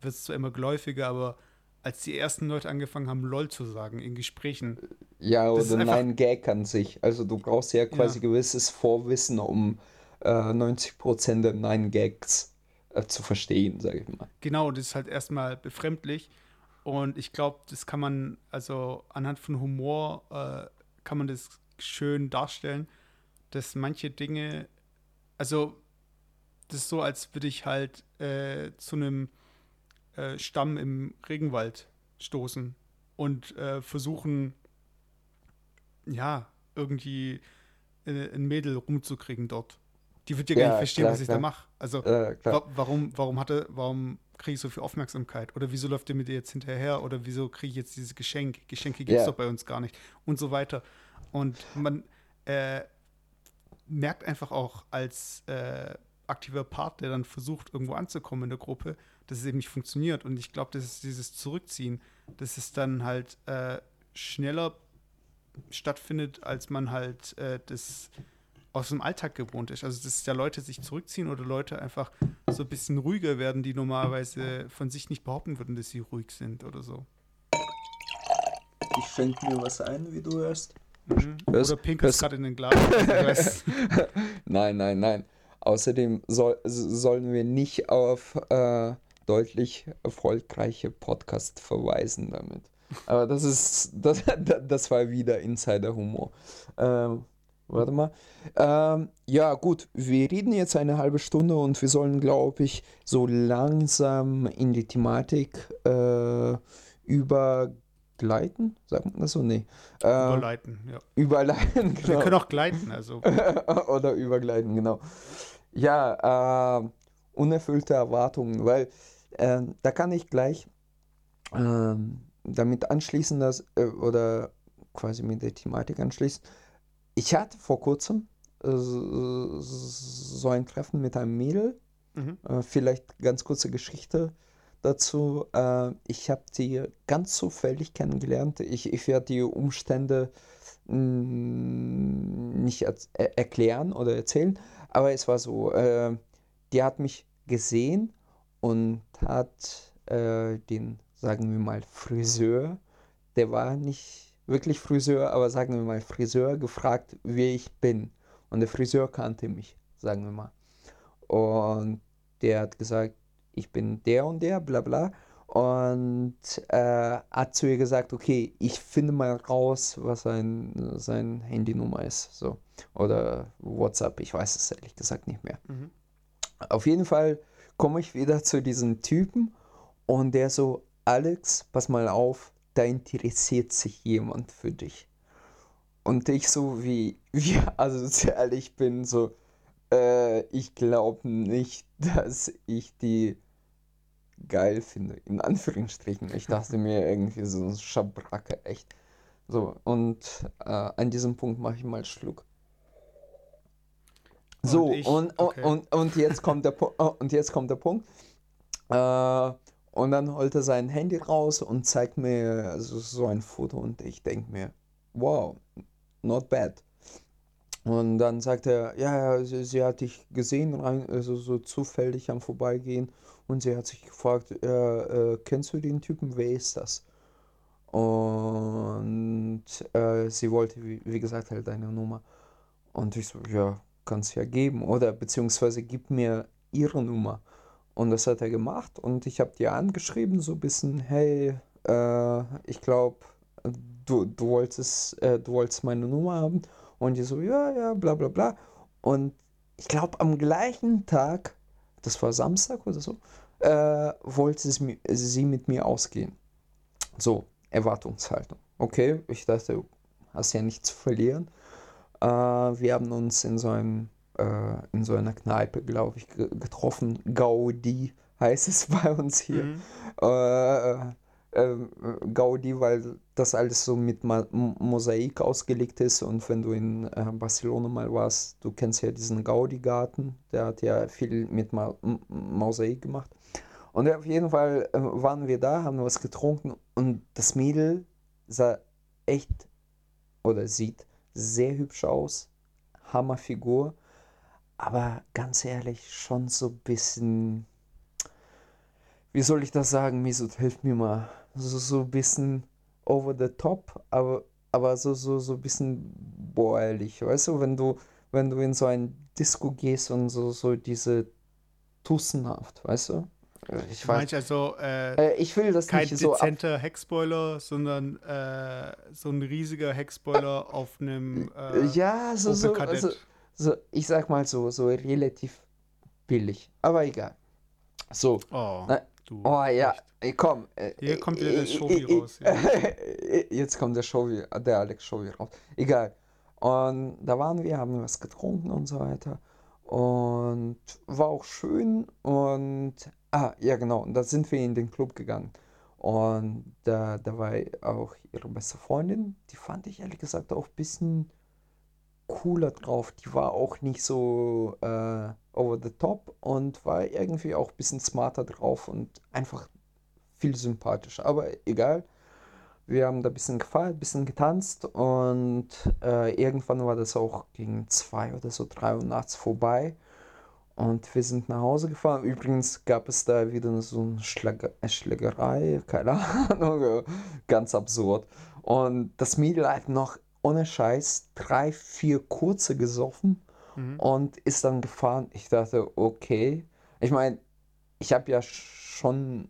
wird es zwar immer geläufiger, aber als die ersten Leute angefangen haben, LOL zu sagen in Gesprächen. Ja, oder Nein Gag an sich. Also du brauchst ja quasi ja. gewisses Vorwissen, um äh, 90% der Nein Gags äh, zu verstehen, sage ich mal. Genau, das ist halt erstmal befremdlich. Und ich glaube, das kann man, also anhand von Humor äh, kann man das schön darstellen, dass manche Dinge also das ist so, als würde ich halt äh, zu einem äh, Stamm im Regenwald stoßen und äh, versuchen, ja, irgendwie äh, ein Mädel rumzukriegen dort. Die wird ja, ja gar nicht verstehen, klar, was ich klar. da mache. Also wa warum, warum hatte, warum kriege ich so viel Aufmerksamkeit? Oder wieso läuft ihr mit ihr jetzt hinterher? Oder wieso kriege ich jetzt dieses Geschenk? Geschenke gibt es ja. doch bei uns gar nicht. Und so weiter. Und man, äh, merkt einfach auch als äh, aktiver Part, der dann versucht, irgendwo anzukommen in der Gruppe, dass es eben nicht funktioniert. Und ich glaube, das ist dieses Zurückziehen, dass es dann halt äh, schneller stattfindet, als man halt äh, das aus dem Alltag gewohnt ist. Also, dass ja Leute sich zurückziehen oder Leute einfach so ein bisschen ruhiger werden, die normalerweise von sich nicht behaupten würden, dass sie ruhig sind oder so. Ich schenke mir was ein, wie du hörst. Mhm. Hörst, Oder pinkelst gerade in den Glas. nein, nein, nein. Außerdem soll, sollen wir nicht auf äh, deutlich erfolgreiche Podcasts verweisen damit. Aber das ist, das, das war wieder Insider-Humor. Ähm, warte mal. Ähm, ja, gut, wir reden jetzt eine halbe Stunde und wir sollen, glaube ich, so langsam in die Thematik äh, über gleiten, sagt man das so? Nee. Äh, überleiten, ja. Überleiten, genau. Wir können auch gleiten, also. Oder übergleiten, genau. Ja, äh, unerfüllte Erwartungen, weil äh, da kann ich gleich äh, damit anschließen, dass, äh, oder quasi mit der Thematik anschließen. Ich hatte vor kurzem äh, so ein Treffen mit einem Mädel. Mhm. Äh, vielleicht ganz kurze Geschichte dazu. ich habe die ganz zufällig kennengelernt. Ich, ich werde die Umstände mm, nicht er erklären oder erzählen, aber es war so, äh, die hat mich gesehen und hat äh, den, sagen wir mal, Friseur, der war nicht wirklich Friseur, aber sagen wir mal Friseur, gefragt, wie ich bin. Und der Friseur kannte mich, sagen wir mal. Und der hat gesagt, ich bin der und der, bla bla. Und äh, hat zu ihr gesagt, okay, ich finde mal raus, was sein, sein Handynummer ist. So. Oder WhatsApp, ich weiß es ehrlich gesagt nicht mehr. Mhm. Auf jeden Fall komme ich wieder zu diesem Typen und der so, Alex, pass mal auf, da interessiert sich jemand für dich. Und ich so wie, wie also ehrlich bin, so, äh, ich glaube nicht, dass ich die geil finde, in Anführungsstrichen. Ich dachte mir irgendwie so ein Schabracke, echt. So, und äh, an diesem Punkt mache ich mal Schluck. So, und, ich, und, okay. und, und, jetzt kommt der oh, und jetzt kommt der Punkt. Äh, und dann holt er sein Handy raus und zeigt mir so, so ein Foto und ich denke mir, wow, not bad. Und dann sagt er, ja, ja, sie, sie hat dich gesehen, rein, also so zufällig am Vorbeigehen. Und sie hat sich gefragt, äh, äh, kennst du den Typen, wer ist das? Und äh, sie wollte, wie, wie, gesagt, halt deine Nummer. Und ich so, ja, kannst ja geben. Oder beziehungsweise gib mir ihre Nummer. Und das hat er gemacht. Und ich habe dir angeschrieben, so ein bisschen, hey, äh, ich glaube, du, du, wolltest, äh, du wolltest meine Nummer haben. Und die so, ja, ja, bla bla bla. Und ich glaube, am gleichen Tag, das war Samstag oder so, äh, wollte sie, sie mit mir ausgehen. So, Erwartungshaltung. Okay, ich dachte, hast ja nichts zu verlieren. Äh, wir haben uns in so, einem, äh, in so einer Kneipe, glaube ich, getroffen. Gaudi heißt es bei uns hier. Mhm. Äh, ähm, Gaudi, weil das alles so mit Mosaik ausgelegt ist. Und wenn du in äh, Barcelona mal warst, du kennst ja diesen Gaudi-Garten, der hat ja viel mit Mosaik gemacht. Und auf jeden Fall äh, waren wir da, haben was getrunken. Und das Mädel sah echt oder sieht sehr hübsch aus, Hammerfigur, aber ganz ehrlich schon so ein bisschen, wie soll ich das sagen, Misut, hilf mir mal so, so ein bisschen over the top, aber, aber so, so, so ein bisschen bohrlich, weißt du, wenn du, wenn du in so ein Disco gehst und so, so diese Tussenhaft, weißt du? Ich weiß. also äh, äh, ich will das kein nicht so dezenter Heckspoiler, sondern äh, so ein riesiger Heckspoiler auf einem äh, ja so so, also, so ich sag mal so so relativ billig, aber egal. So. Oh. Na, Du oh ja, ey, komm. Äh, Hier kommt wieder der Showy raus. Ja. Jetzt kommt der Showy, der Alex Showy raus. Egal. Und da waren wir, haben was getrunken und so weiter. Und war auch schön. Und, ah, ja genau, und da sind wir in den Club gegangen. Und da, da war auch ihre beste Freundin. Die fand ich ehrlich gesagt auch ein bisschen cooler drauf. Die war auch nicht so äh, over the top und war irgendwie auch ein bisschen smarter drauf und einfach viel sympathischer. Aber egal. Wir haben da ein bisschen gefeiert, ein bisschen getanzt und äh, irgendwann war das auch gegen zwei oder so drei Uhr nachts vorbei. Und wir sind nach Hause gefahren. Übrigens gab es da wieder so eine Schläger Schlägerei, keine Ahnung, ganz absurd. Und das Mädel hat noch ohne Scheiß drei, vier kurze gesoffen mhm. und ist dann gefahren. Ich dachte, okay. Ich meine, ich habe ja schon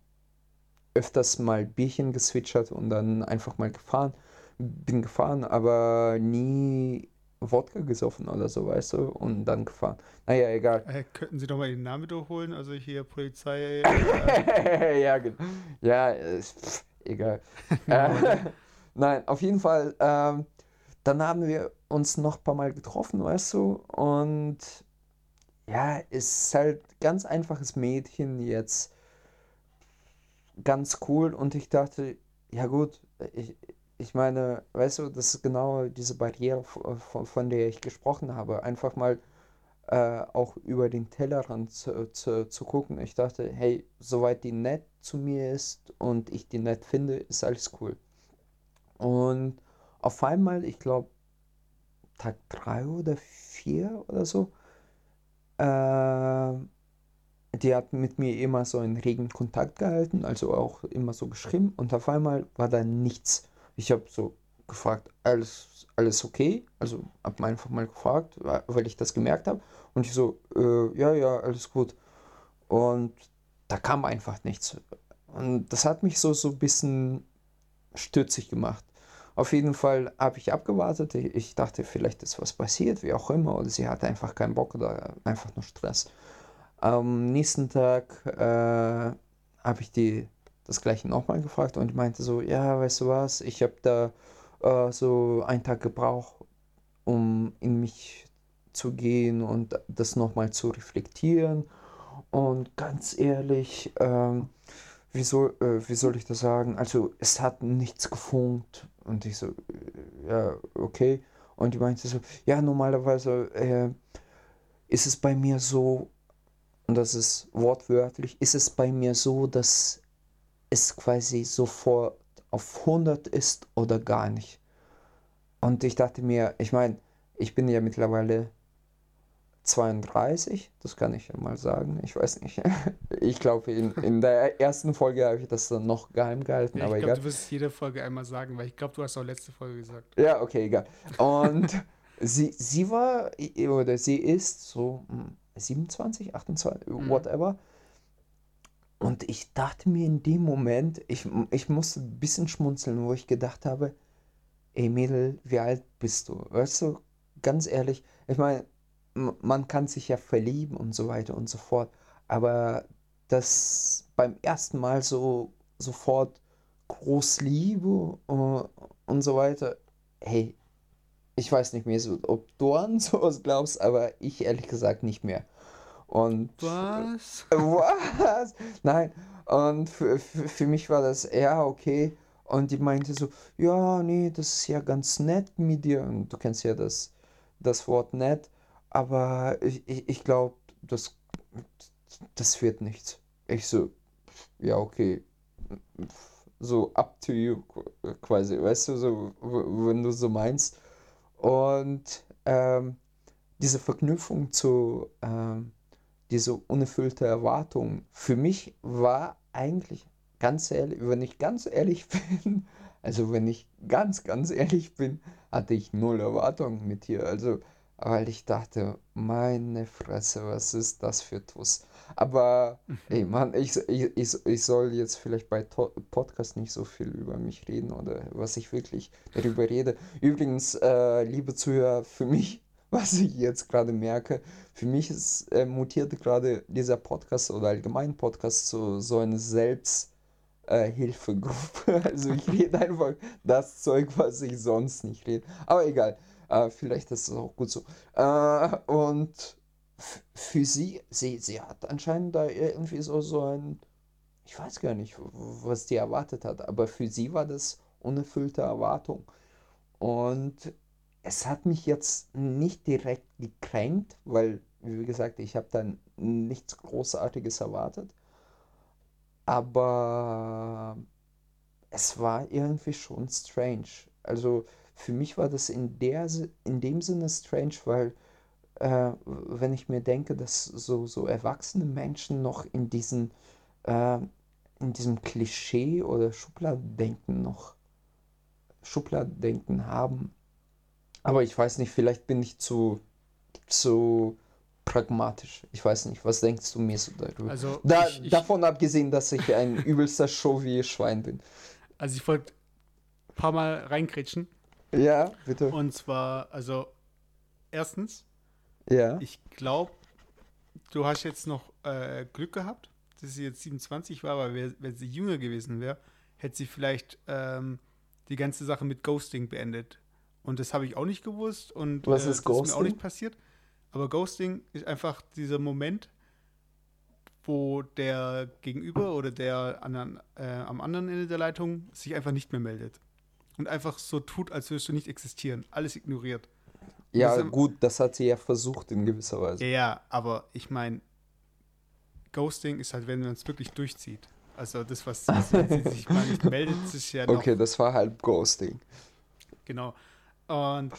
öfters mal Bierchen geswitchert und dann einfach mal gefahren. Bin gefahren, aber nie Wodka gesoffen oder so, weißt du, und dann gefahren. Naja, egal. Äh, könnten Sie doch mal den Namen wiederholen? Also hier Polizei. Äh, ja, genau. Ja, ist, egal. äh, nein, auf jeden Fall. Ähm, dann haben wir uns noch ein paar Mal getroffen, weißt du, und ja, ist halt ganz einfaches Mädchen jetzt ganz cool und ich dachte, ja gut, ich, ich meine, weißt du, das ist genau diese Barriere, von, von der ich gesprochen habe. Einfach mal äh, auch über den Tellerrand zu, zu, zu gucken. Ich dachte, hey, soweit die nett zu mir ist und ich die nett finde, ist alles cool. Und auf einmal, ich glaube, Tag 3 oder 4 oder so, äh, die hat mit mir immer so einen regen Kontakt gehalten, also auch immer so geschrieben und auf einmal war da nichts. Ich habe so gefragt, alles, alles okay? Also habe einfach mal gefragt, weil ich das gemerkt habe und ich so, äh, ja, ja, alles gut. Und da kam einfach nichts. Und das hat mich so, so ein bisschen stützig gemacht. Auf jeden Fall habe ich abgewartet. Ich dachte, vielleicht ist was passiert, wie auch immer. Oder sie hatte einfach keinen Bock oder einfach nur Stress. Am nächsten Tag äh, habe ich die das gleiche nochmal gefragt und meinte so, ja, weißt du was, ich habe da äh, so einen Tag gebraucht, um in mich zu gehen und das nochmal zu reflektieren. Und ganz ehrlich, ähm, wie, soll, äh, wie soll ich das sagen? Also es hat nichts gefunkt. Und ich so, äh, ja, okay. Und die meinte so, ja, normalerweise äh, ist es bei mir so, und das ist wortwörtlich, ist es bei mir so, dass es quasi sofort auf 100 ist oder gar nicht. Und ich dachte mir, ich meine, ich bin ja mittlerweile 32, das kann ich ja mal sagen. Ich weiß nicht. Ich glaube, in, in der ersten Folge habe ich das dann noch geheim gehalten. Ja, ich glaube, du wirst es jede Folge einmal sagen, weil ich glaube, du hast auch letzte Folge gesagt. Ja, okay, egal. Und sie, sie war, oder sie ist so 27, hm, 28, mhm. whatever. Und ich dachte mir in dem Moment, ich, ich musste ein bisschen schmunzeln, wo ich gedacht habe, ey Mädel, wie alt bist du? Weißt du, ganz ehrlich, ich meine, man kann sich ja verlieben und so weiter und so fort, aber das beim ersten Mal so sofort Großliebe uh, und so weiter, hey, ich weiß nicht mehr, so, ob du an sowas glaubst, aber ich ehrlich gesagt nicht mehr. Und was? Was? Nein. Und für, für, für mich war das, ja, okay. Und die meinte so, ja, nee, das ist ja ganz nett mit dir. Und du kennst ja das, das Wort nett. Aber ich, ich, ich glaube, das, das wird nichts. Ich so, ja, okay. So up to you quasi, weißt du, so, wenn du so meinst. Und ähm, diese Verknüpfung zu, ähm, diese unerfüllte Erwartung für mich war eigentlich ganz ehrlich, wenn ich ganz ehrlich bin, also wenn ich ganz, ganz ehrlich bin, hatte ich null Erwartungen mit dir. Also, weil ich dachte, meine Fresse, was ist das für Tuss? Aber, ey, Mann, ich, ich, ich, ich soll jetzt vielleicht bei to Podcast nicht so viel über mich reden oder was ich wirklich darüber rede. Übrigens, äh, liebe Zuhörer, für mich was ich jetzt gerade merke. Für mich ist äh, mutiert gerade dieser Podcast oder allgemein Podcast zu so eine Selbsthilfegruppe. Äh, also ich rede einfach das Zeug, was ich sonst nicht rede. Aber egal, äh, vielleicht ist es auch gut so. Äh, und für sie, sie, sie hat anscheinend da irgendwie so, so ein, ich weiß gar nicht, was die erwartet hat, aber für sie war das unerfüllte Erwartung. Und es hat mich jetzt nicht direkt gekränkt, weil, wie gesagt, ich habe dann nichts Großartiges erwartet. Aber es war irgendwie schon strange. Also für mich war das in, der, in dem Sinne strange, weil äh, wenn ich mir denke, dass so, so erwachsene Menschen noch in diesen äh, in diesem Klischee oder Schubladendenken noch Schubladendenken haben, aber ich weiß nicht, vielleicht bin ich zu, zu pragmatisch. Ich weiß nicht, was denkst du mir so darüber? Also, da, ich, ich, davon abgesehen, dass ich ein übelster Show wie Schwein bin. Also ich wollte ein paar Mal reinkritschen. Ja, bitte. Und zwar, also erstens, ja. ich glaube, du hast jetzt noch äh, Glück gehabt, dass sie jetzt 27 war, aber wär, wenn sie jünger gewesen wäre, hätte sie vielleicht ähm, die ganze Sache mit Ghosting beendet. Und das habe ich auch nicht gewusst und Was äh, ist, das ist mir auch nicht passiert. Aber Ghosting ist einfach dieser Moment, wo der Gegenüber oder der an, äh, am anderen Ende der Leitung sich einfach nicht mehr meldet. Und einfach so tut, als würdest du nicht existieren. Alles ignoriert. Ja, das, gut, das hat sie ja versucht in gewisser Weise. Ja, aber ich meine, Ghosting ist halt, wenn man es wirklich durchzieht. Also das, was sie, sie sich mal nicht meldet, ist ja noch. Okay, das war halt Ghosting. Genau. Und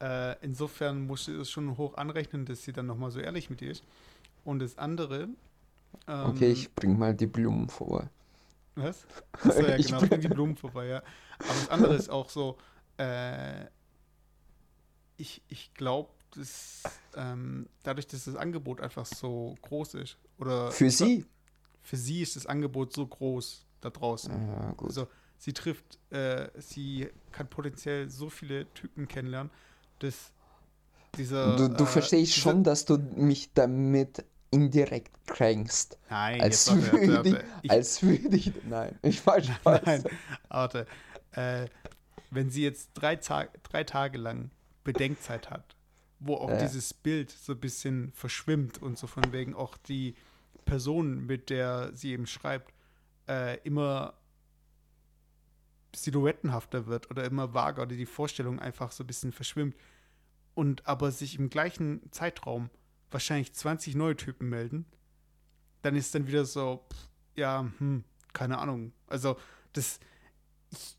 äh, insofern musst du es schon hoch anrechnen, dass sie dann nochmal so ehrlich mit dir ist. Und das andere. Ähm, okay, ich bring mal die Blumen vorbei. Was? Achso, ja, genau, bring die Blumen vorbei, ja. Aber das andere ist auch so, äh, ich, ich glaube, dass ähm, dadurch, dass das Angebot einfach so groß ist, oder für sie? Für sie ist das Angebot so groß da draußen. Ja, also sie trifft, äh, sie kann potenziell so viele Typen kennenlernen, dass dieser. Du, du äh, verstehst dieser, schon, dass du mich damit indirekt kränkst. Nein, als jetzt würde warte, warte. Ich, als würde ich. Nein, ich weiß Spaß. Nein, warte. Äh, wenn sie jetzt drei, Tag, drei Tage lang Bedenkzeit hat, wo auch ja. dieses Bild so ein bisschen verschwimmt und so von wegen auch die Person, mit der sie eben schreibt, äh, immer silhouettenhafter wird oder immer vager oder die Vorstellung einfach so ein bisschen verschwimmt und aber sich im gleichen Zeitraum wahrscheinlich 20 neue Typen melden, dann ist dann wieder so, pff, ja, hm, keine Ahnung. Also das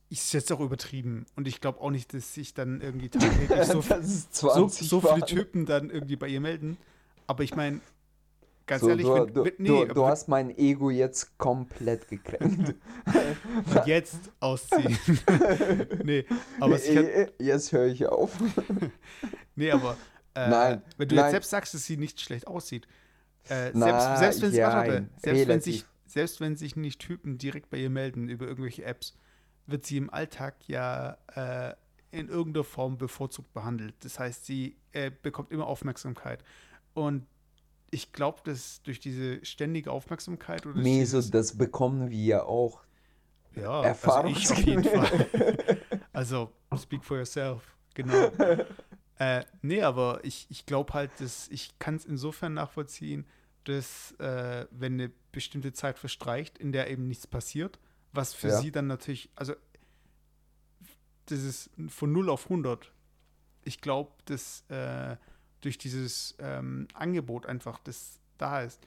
ich, ist jetzt auch übertrieben und ich glaube auch nicht, dass sich dann irgendwie tagtäglich so, so, so viele Typen dann irgendwie bei ihr melden. Aber ich meine, Ganz so, ehrlich, du, wenn, du, wenn, nee, du, du hast mein Ego jetzt komplett gekränkt. Und jetzt ausziehen. nee, aber kann, jetzt höre ich auf. nee, aber äh, nein, wenn du nein. jetzt selbst sagst, dass sie nicht schlecht aussieht, äh, Na, selbst, selbst, wenn, ja, warte, selbst, wenn sich, selbst wenn sich nicht Typen direkt bei ihr melden über irgendwelche Apps, wird sie im Alltag ja äh, in irgendeiner Form bevorzugt behandelt. Das heißt, sie äh, bekommt immer Aufmerksamkeit. Und ich glaube, dass durch diese ständige Aufmerksamkeit oder Meso, das bekommen wir ja auch. Ja, Erfahrung. Also ich auf jeden Fall. also, speak for yourself, genau. äh, nee, aber ich, ich glaube halt, dass ich kann es insofern nachvollziehen, dass äh, wenn eine bestimmte Zeit verstreicht, in der eben nichts passiert, was für ja. sie dann natürlich, also das ist von 0 auf 100. Ich glaube, dass äh, durch dieses ähm, Angebot einfach, das da ist,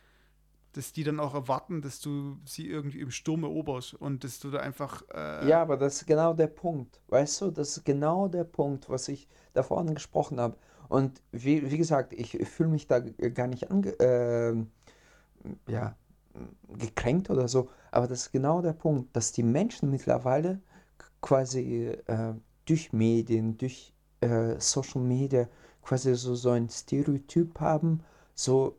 dass die dann auch erwarten, dass du sie irgendwie im Sturm eroberst und dass du da einfach. Äh ja, aber das ist genau der Punkt. Weißt du, das ist genau der Punkt, was ich da vorne gesprochen habe. Und wie, wie gesagt, ich fühle mich da gar nicht ange äh, ja, gekränkt oder so, aber das ist genau der Punkt, dass die Menschen mittlerweile quasi äh, durch Medien, durch äh, Social Media quasi so, so ein Stereotyp haben, so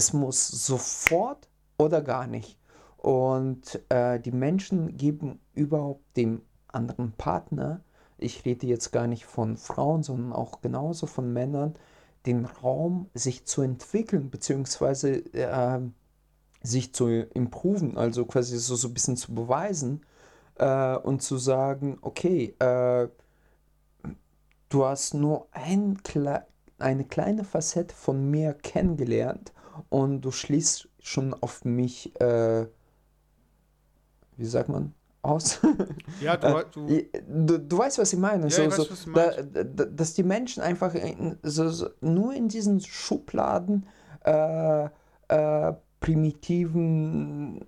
es muss sofort oder gar nicht. Und äh, die Menschen geben überhaupt dem anderen Partner, ich rede jetzt gar nicht von Frauen, sondern auch genauso von Männern, den Raum, sich zu entwickeln, beziehungsweise äh, sich zu improven, also quasi so, so ein bisschen zu beweisen äh, und zu sagen, okay, äh, du hast nur ein, eine kleine Facette von mir kennengelernt und du schließt schon auf mich, äh, wie sagt man, aus. Ja, du, äh, du, du, du, weißt, was ich meine. Ja, so, ich weiß, so, da, da, dass die Menschen einfach in, so, so, nur in diesen Schubladen äh, äh, primitiven,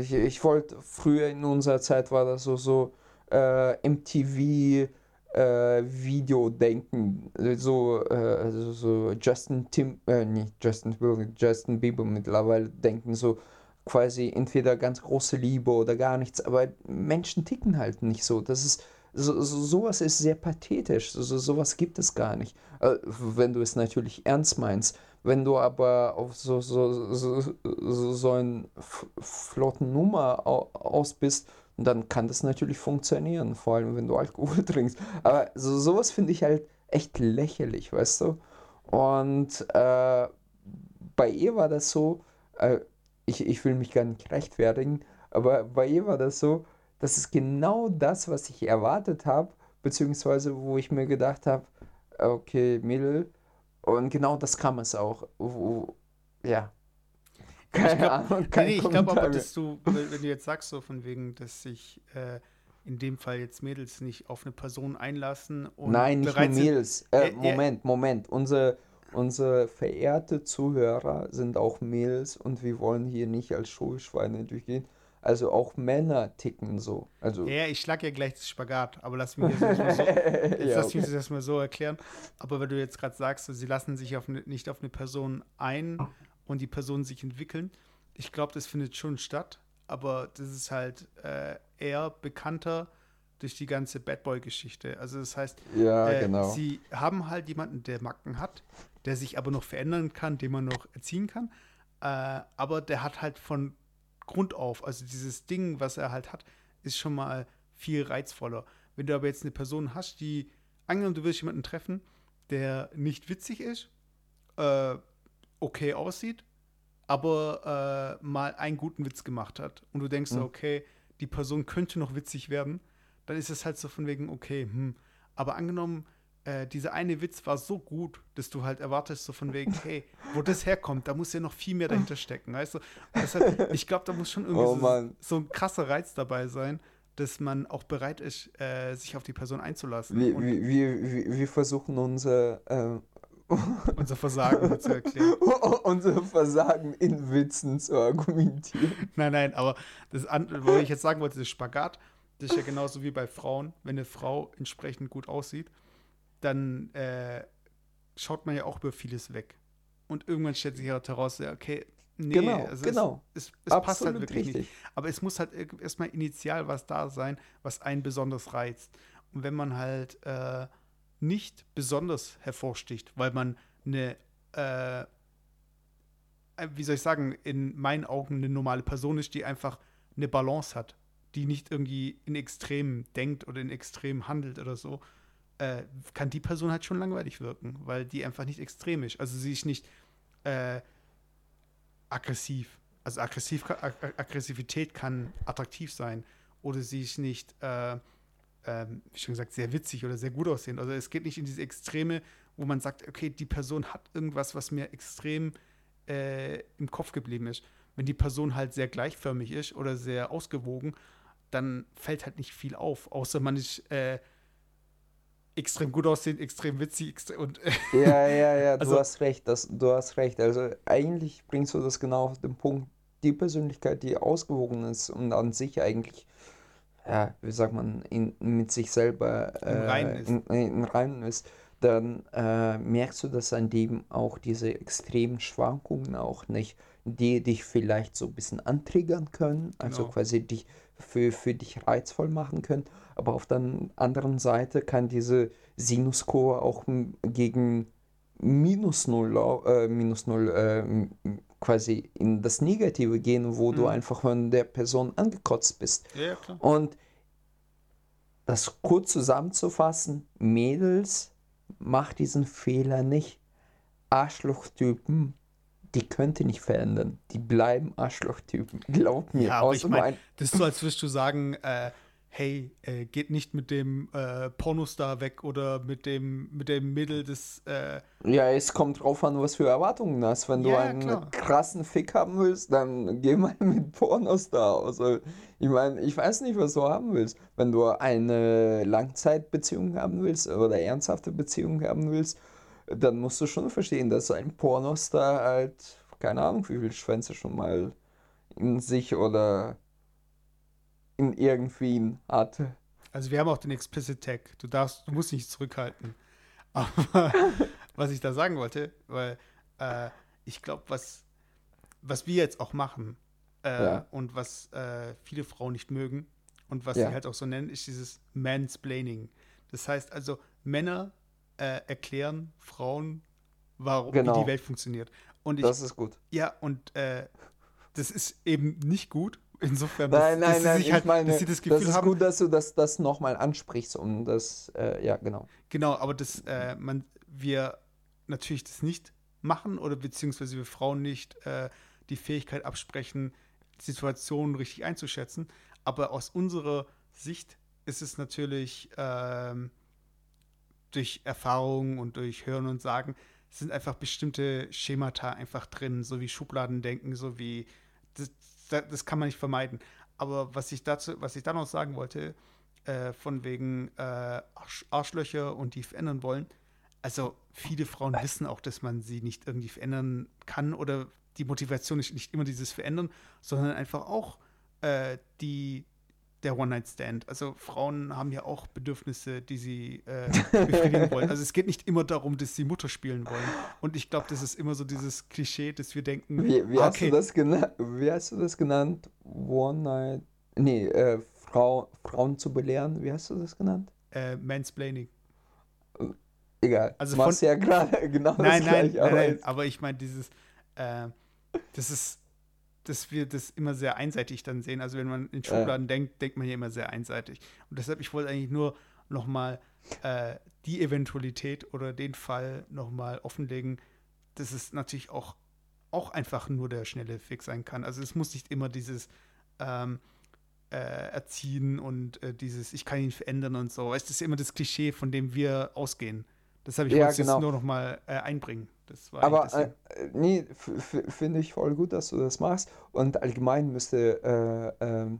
ich, ich wollte früher in unserer Zeit war das so, so äh, MTV äh, Video denken, so, äh, also so Justin Tim, äh, nicht Justin Justin Bieber mittlerweile denken, so quasi entweder ganz große Liebe oder gar nichts, aber Menschen ticken halt nicht so. Das ist so, so, sowas ist sehr pathetisch, so, sowas gibt es gar nicht. Äh, wenn du es natürlich ernst meinst. Wenn du aber auf so, so, so, so, so einen flotten Nummer aus bist, dann kann das natürlich funktionieren, vor allem wenn du Alkohol trinkst. Aber so, sowas finde ich halt echt lächerlich, weißt du? Und äh, bei ihr war das so, äh, ich, ich will mich gar nicht rechtfertigen, aber bei ihr war das so, das ist genau das, was ich erwartet habe, beziehungsweise wo ich mir gedacht habe, okay, Mädel, Und genau das kam es auch. Wo, ja. Keine glaub, Ahnung. Kein nee, ich glaube aber, dass du, wenn du jetzt sagst, so von wegen, dass sich äh, in dem Fall jetzt Mädels nicht auf eine Person einlassen und Nein, nicht nur Mädels. Äh, Moment, Moment. Unsere, unsere verehrte Zuhörer sind auch Mädels und wir wollen hier nicht als Schulschweine durchgehen. Also auch Männer ticken so. Also ja, ich schlag ja gleich das Spagat, aber lass mich das mal so, ja, okay. das mal so erklären. Aber wenn du jetzt gerade sagst, sie lassen sich auf ne, nicht auf eine Person ein und die Personen sich entwickeln, ich glaube, das findet schon statt, aber das ist halt äh, eher bekannter durch die ganze Bad Boy-Geschichte. Also das heißt, ja, äh, genau. sie haben halt jemanden, der Macken hat, der sich aber noch verändern kann, den man noch erziehen kann. Äh, aber der hat halt von Grund auf. Also dieses Ding, was er halt hat, ist schon mal viel reizvoller. Wenn du aber jetzt eine Person hast, die, angenommen, du willst jemanden treffen, der nicht witzig ist, äh, okay aussieht, aber äh, mal einen guten Witz gemacht hat und du denkst, mhm. okay, die Person könnte noch witzig werden, dann ist es halt so von wegen, okay, hm. Aber angenommen, äh, dieser eine Witz war so gut, dass du halt erwartest, so von wegen, hey, wo das herkommt, da muss ja noch viel mehr dahinter stecken, weißt du? Deshalb, ich glaube, da muss schon irgendwie oh, so, so, ein krasser Reiz dabei sein, dass man auch bereit ist, äh, sich auf die Person einzulassen. Wir, wir, wir, wir, versuchen unser, äh, unser Versagen zu erklären. unser Versagen in Witzen zu argumentieren. Nein, nein, aber das, was ich jetzt sagen wollte, das Spagat, das ist ja genauso wie bei Frauen, wenn eine Frau entsprechend gut aussieht dann äh, schaut man ja auch über vieles weg. Und irgendwann stellt sich halt heraus, okay, nee, genau, also genau. es, es, es passt halt wirklich richtig. nicht. Aber es muss halt erstmal initial was da sein, was einen besonders reizt. Und wenn man halt äh, nicht besonders hervorsticht, weil man eine, äh, wie soll ich sagen, in meinen Augen eine normale Person ist, die einfach eine Balance hat, die nicht irgendwie in Extremen denkt oder in Extremen handelt oder so, äh, kann die Person halt schon langweilig wirken, weil die einfach nicht extrem ist. Also sie ist nicht äh, aggressiv. Also aggressiv, Ag Aggressivität kann attraktiv sein oder sie ist nicht, äh, ähm, wie schon gesagt, sehr witzig oder sehr gut aussehen. Also es geht nicht in diese Extreme, wo man sagt, okay, die Person hat irgendwas, was mir extrem äh, im Kopf geblieben ist. Wenn die Person halt sehr gleichförmig ist oder sehr ausgewogen, dann fällt halt nicht viel auf, außer man ist äh, extrem gut aussehen, extrem witzig extrem und Ja, ja, ja, du also, hast recht, das, du hast recht. Also eigentlich bringst du das genau auf den Punkt. Die Persönlichkeit, die ausgewogen ist und an sich eigentlich, ja, wie sagt man, in, mit sich selber äh, im Reinen ist, in, in Reinen ist dann äh, merkst du, dass an dem auch diese extremen Schwankungen auch nicht, die dich vielleicht so ein bisschen antriggern können, also genau. quasi dich für, für dich reizvoll machen können. Aber auf der anderen Seite kann diese Sinuskurve auch gegen minus null, äh, minus null äh, quasi in das Negative gehen, wo mhm. du einfach von der Person angekotzt bist. Ja. Und das kurz zusammenzufassen, Mädels, mach diesen Fehler nicht. Arschlochtypen die könnte nicht verändern. Die bleiben Arschlochtypen. Glaub mir. Ja, aber ich mein, das ist so, als würdest du sagen, äh, hey, äh, geht nicht mit dem äh, Pornostar weg oder mit dem, mit dem Mädel des. Äh ja, es kommt drauf an, was für Erwartungen du hast. Wenn ja, du einen klar. krassen Fick haben willst, dann geh mal mit Pornostar. Also, ich meine, ich weiß nicht, was du haben willst. Wenn du eine Langzeitbeziehung haben willst oder ernsthafte Beziehung haben willst, dann musst du schon verstehen, dass ein Pornostar halt, keine Ahnung, wie viele Schwänze schon mal in sich oder in irgendwie hatte. Also wir haben auch den Explicit Tag. Du darfst, du musst nicht zurückhalten. Aber was ich da sagen wollte, weil äh, ich glaube, was, was wir jetzt auch machen äh, ja. und was äh, viele Frauen nicht mögen und was ja. sie halt auch so nennen, ist dieses Mansplaining. Das heißt also, Männer äh, erklären Frauen, warum genau. wie die Welt funktioniert. Und ich, das ist gut. Ja, und äh, das ist eben nicht gut. Insofern, nein, dass, nein, dass nein, ich halt, meine, dass sie das Gefühl das ist haben, gut, dass du das, das nochmal ansprichst und das, äh, ja, genau. Genau, aber dass äh, man, wir natürlich das nicht machen oder beziehungsweise wir Frauen nicht äh, die Fähigkeit absprechen, Situationen richtig einzuschätzen. Aber aus unserer Sicht ist es natürlich ähm, durch Erfahrung und durch Hören und Sagen, sind einfach bestimmte Schemata einfach drin, so wie Schubladendenken, so wie das, das kann man nicht vermeiden. Aber was ich dazu, was ich da noch sagen wollte, äh, von wegen äh, Arsch, Arschlöcher und die verändern wollen, also viele Frauen wissen auch, dass man sie nicht irgendwie verändern kann oder die Motivation ist nicht immer dieses Verändern, sondern einfach auch äh, die der One-Night-Stand. Also Frauen haben ja auch Bedürfnisse, die sie äh, befriedigen wollen. Also es geht nicht immer darum, dass sie Mutter spielen wollen. Und ich glaube, das ist immer so dieses Klischee, dass wir denken. Wie, wie, hast, du das wie hast du das genannt? One-Night. Nee, äh, Frau, Frauen zu belehren. Wie hast du das genannt? Äh, Mansplaining. Egal. Also du machst ja gerade genau nein, das nein, gleiche. Nein, nein, aber ich meine, dieses. Äh, das ist dass wir das immer sehr einseitig dann sehen. Also wenn man in Schubladen ja. denkt, denkt man ja immer sehr einseitig. Und deshalb, ich wollte eigentlich nur nochmal äh, die Eventualität oder den Fall nochmal offenlegen, dass es natürlich auch, auch einfach nur der schnelle Fix sein kann. Also es muss nicht immer dieses ähm, äh, Erziehen und äh, dieses, ich kann ihn verändern und so. Es ist immer das Klischee, von dem wir ausgehen. Das habe ich ja, genau. jetzt nur nochmal äh, einbringen. Aber äh, nee, finde ich voll gut, dass du das machst. Und allgemein müsste äh, äh,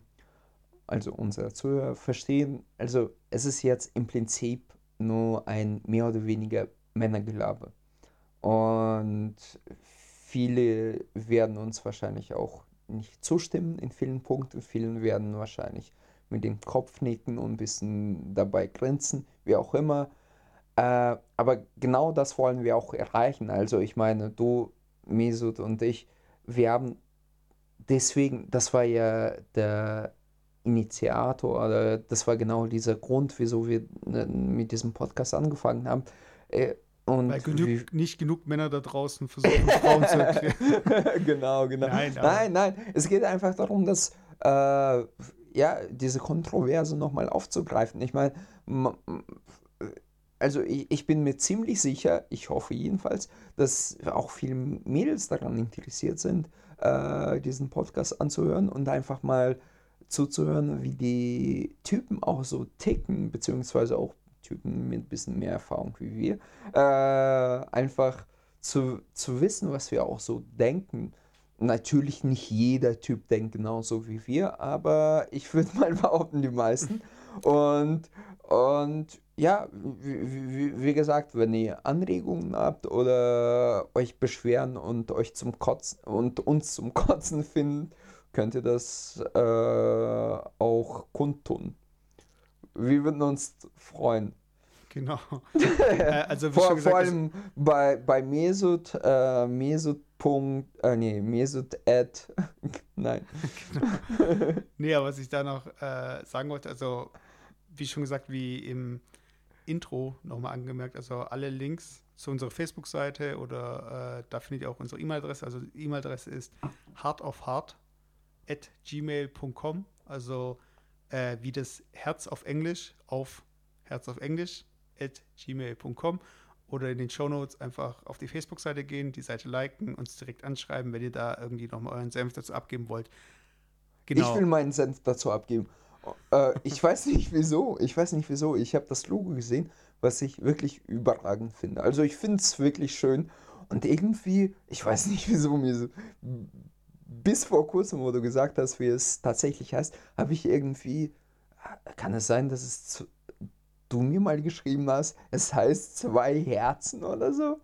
also unser Zuhörer verstehen, also es ist jetzt im Prinzip nur ein mehr oder weniger Männergelaber. Und viele werden uns wahrscheinlich auch nicht zustimmen in vielen Punkten. Vielen werden wahrscheinlich mit dem Kopf nicken und ein bisschen dabei grinsen, wie auch immer. Äh, aber genau das wollen wir auch erreichen. Also ich meine, du, Mesut und ich, wir haben deswegen, das war ja der Initiator, oder das war genau dieser Grund, wieso wir ne, mit diesem Podcast angefangen haben. Äh, und Weil genug, nicht genug Männer da draußen versuchen, Frauen zu erklären. genau, genau. Nein, nein, nein, Es geht einfach darum, dass äh, ja, diese Kontroverse nochmal aufzugreifen. Ich meine, also ich, ich, bin mir ziemlich sicher, ich hoffe jedenfalls, dass auch viele Mädels daran interessiert sind, äh, diesen Podcast anzuhören und einfach mal zuzuhören, wie die Typen auch so ticken, beziehungsweise auch Typen mit ein bisschen mehr Erfahrung wie wir, äh, einfach zu, zu wissen, was wir auch so denken. Natürlich nicht jeder Typ denkt genauso wie wir, aber ich würde mal behaupten, die meisten. Und, und ja, wie, wie, gesagt, wenn ihr Anregungen habt oder euch beschweren und euch zum Kotzen und uns zum Kotzen findet, könnt ihr das äh, auch kundtun. Wir würden uns freuen. Genau. äh, also vor, gesagt, vor allem bei, bei Mesut, äh, Mesut. Äh, nee, Mesut at. Nein. genau. Nee, aber was ich da noch äh, sagen wollte, also wie schon gesagt, wie im Intro nochmal angemerkt, also alle Links zu unserer Facebook-Seite oder äh, da findet ihr auch unsere E-Mail-Adresse. Also die E-Mail-Adresse ist heartofheart at gmail.com, also äh, wie das Herz auf Englisch auf Herz auf Englisch at gmail.com oder in den Show Notes einfach auf die Facebook-Seite gehen, die Seite liken, uns direkt anschreiben, wenn ihr da irgendwie nochmal euren Senf dazu abgeben wollt. Genau. Ich will meinen Senf dazu abgeben. Äh, ich weiß nicht wieso. Ich weiß nicht wieso. Ich habe das Logo gesehen, was ich wirklich überragend finde. Also ich finde es wirklich schön. Und irgendwie, ich weiß nicht wieso mir so. Bis vor kurzem, wo du gesagt hast, wie es tatsächlich heißt, habe ich irgendwie. Kann es sein, dass es zu, du mir mal geschrieben hast, es heißt zwei Herzen oder so?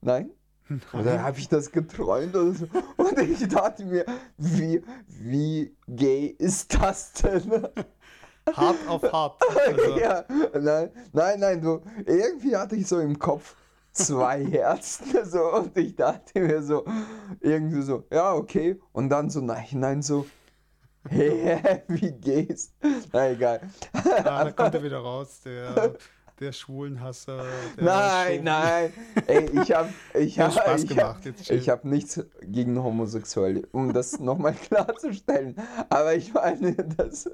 Nein? Oder habe ich das geträumt oder so? Und ich dachte mir, wie, wie gay ist das denn? Hart auf hart. Also. ja, nein, nein, nein, du, irgendwie hatte ich so im Kopf zwei Herzen so und ich dachte mir so, irgendwie so, ja, okay. Und dann so nein, so, hä, wie gehst? Na egal. Ah, da kommt er wieder raus, der der Schwulenhasser. Der nein, nein. Ey, ich habe ich hab, Spaß ich gemacht. Hab, ich habe nichts gegen Homosexuelle, um das nochmal klarzustellen. Aber ich meine, das.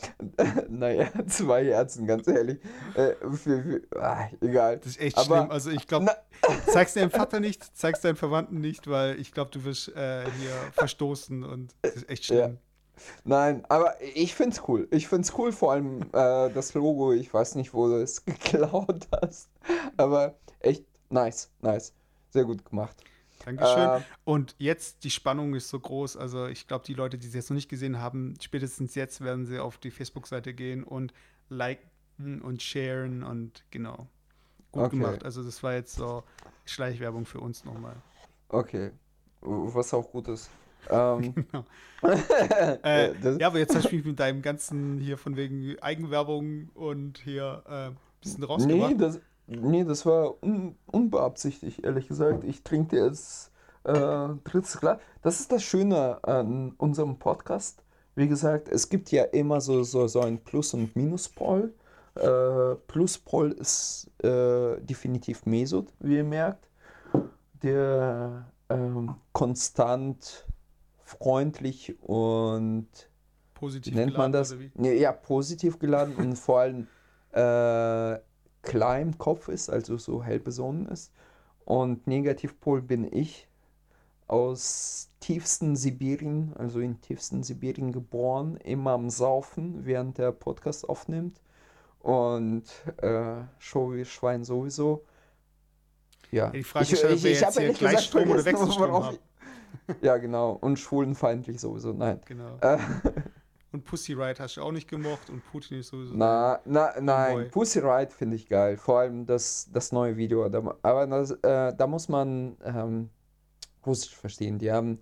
naja, zwei Herzen, ganz ehrlich. Äh, für, für, ah, egal. Das ist echt Aber, schlimm. Also ich glaube, zeig's deinem Vater nicht, zeig's deinen Verwandten nicht, weil ich glaube, du wirst äh, hier verstoßen und das ist echt schlimm. Ja. Nein, aber ich find's cool. Ich find's cool, vor allem äh, das Logo. Ich weiß nicht, wo du es geklaut hast. Aber echt nice, nice. Sehr gut gemacht. Dankeschön. Äh, und jetzt, die Spannung ist so groß. Also ich glaube, die Leute, die es jetzt noch nicht gesehen haben, spätestens jetzt werden sie auf die Facebook-Seite gehen und liken und sharen und genau. Gut okay. gemacht. Also das war jetzt so Schleichwerbung für uns nochmal. Okay. Was auch gut ist. Ähm, genau. äh, ja, aber jetzt hast du mich mit deinem ganzen hier von wegen Eigenwerbung und hier äh, bisschen rausgebracht. Nee, das, nee, das war un, unbeabsichtigt, ehrlich gesagt. Ich trinke jetzt äh, drittes Glas. Das ist das Schöne an unserem Podcast. Wie gesagt, es gibt ja immer so, so, so ein Plus- und Minuspol. Äh, Pluspol ist äh, definitiv Mesut, wie ihr merkt, der ähm, konstant freundlich und positiv nennt man das? Ja, ja, positiv geladen und vor allem äh, klar im Kopf ist, also so hell besonnen ist. Und Negativpol bin ich, aus tiefsten Sibirien, also in tiefsten Sibirien geboren, immer am Saufen, während der Podcast aufnimmt. Und äh, Show wie Schwein sowieso. Ja, die Frage ich, ist, ich, ich, ich habe ehrlich gesagt Strom oder Wechselstrom haben. Ja, genau. Und schwulenfeindlich sowieso, nein. Genau. Äh, und Pussy Riot hast du auch nicht gemocht und Putin ist sowieso. Na, na, nein, Boy. Pussy Riot finde ich geil. Vor allem das, das neue Video. Aber das, äh, da muss man ähm, Russisch verstehen. Die haben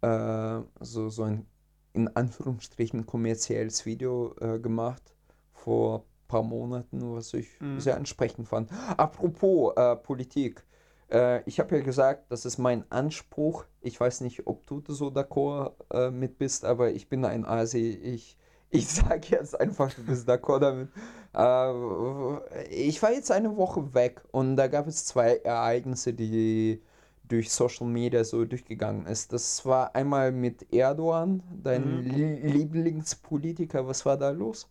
äh, so, so ein in Anführungsstrichen kommerzielles Video äh, gemacht vor ein paar Monaten, was ich mhm. sehr ansprechend fand. Apropos äh, Politik. Äh, ich habe ja gesagt, das ist mein Anspruch. Ich weiß nicht, ob du so d'accord äh, mit bist, aber ich bin ein Asi. Ich, ich sage jetzt einfach, du bist d'accord damit. Äh, ich war jetzt eine Woche weg und da gab es zwei Ereignisse, die durch Social Media so durchgegangen ist. Das war einmal mit Erdogan, dein mhm. Lieblingspolitiker. Was war da los?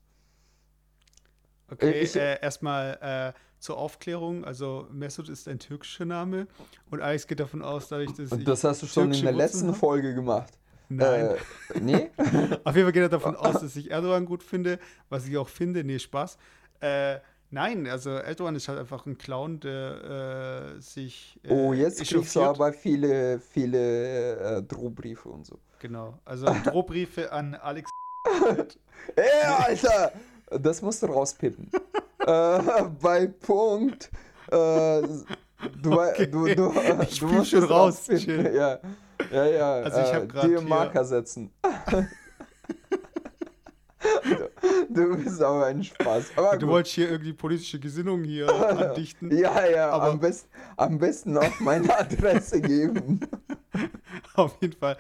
Okay, ich, äh, erstmal äh, zur Aufklärung, also Mesut ist ein türkischer Name und Alex geht davon aus, dadurch, dass Und das hast du schon in der letzten habe. Folge gemacht. Nein. Äh, nee? Auf jeden Fall geht er davon aus, dass ich Erdogan gut finde, was ich auch finde. Nee, Spaß. Äh, nein, also Erdogan ist halt einfach ein Clown, der äh, sich. Äh, oh, jetzt kriegst du aber viele, viele äh, Drohbriefe und so. Genau, also Drohbriefe an Alex. Ey, Alter! Das musst du rauspippen äh, bei Punkt. Äh, du, okay. du, du, ich du musst schon raus. Ja, ja, ja. Also ich habe äh, gerade dir Marker setzen. Du bist aber ein Spaß. Aber du gut. wolltest hier irgendwie politische Gesinnung hier andichten. Ja, ja, aber am, best, am besten auch meine Adresse geben. Auf jeden Fall.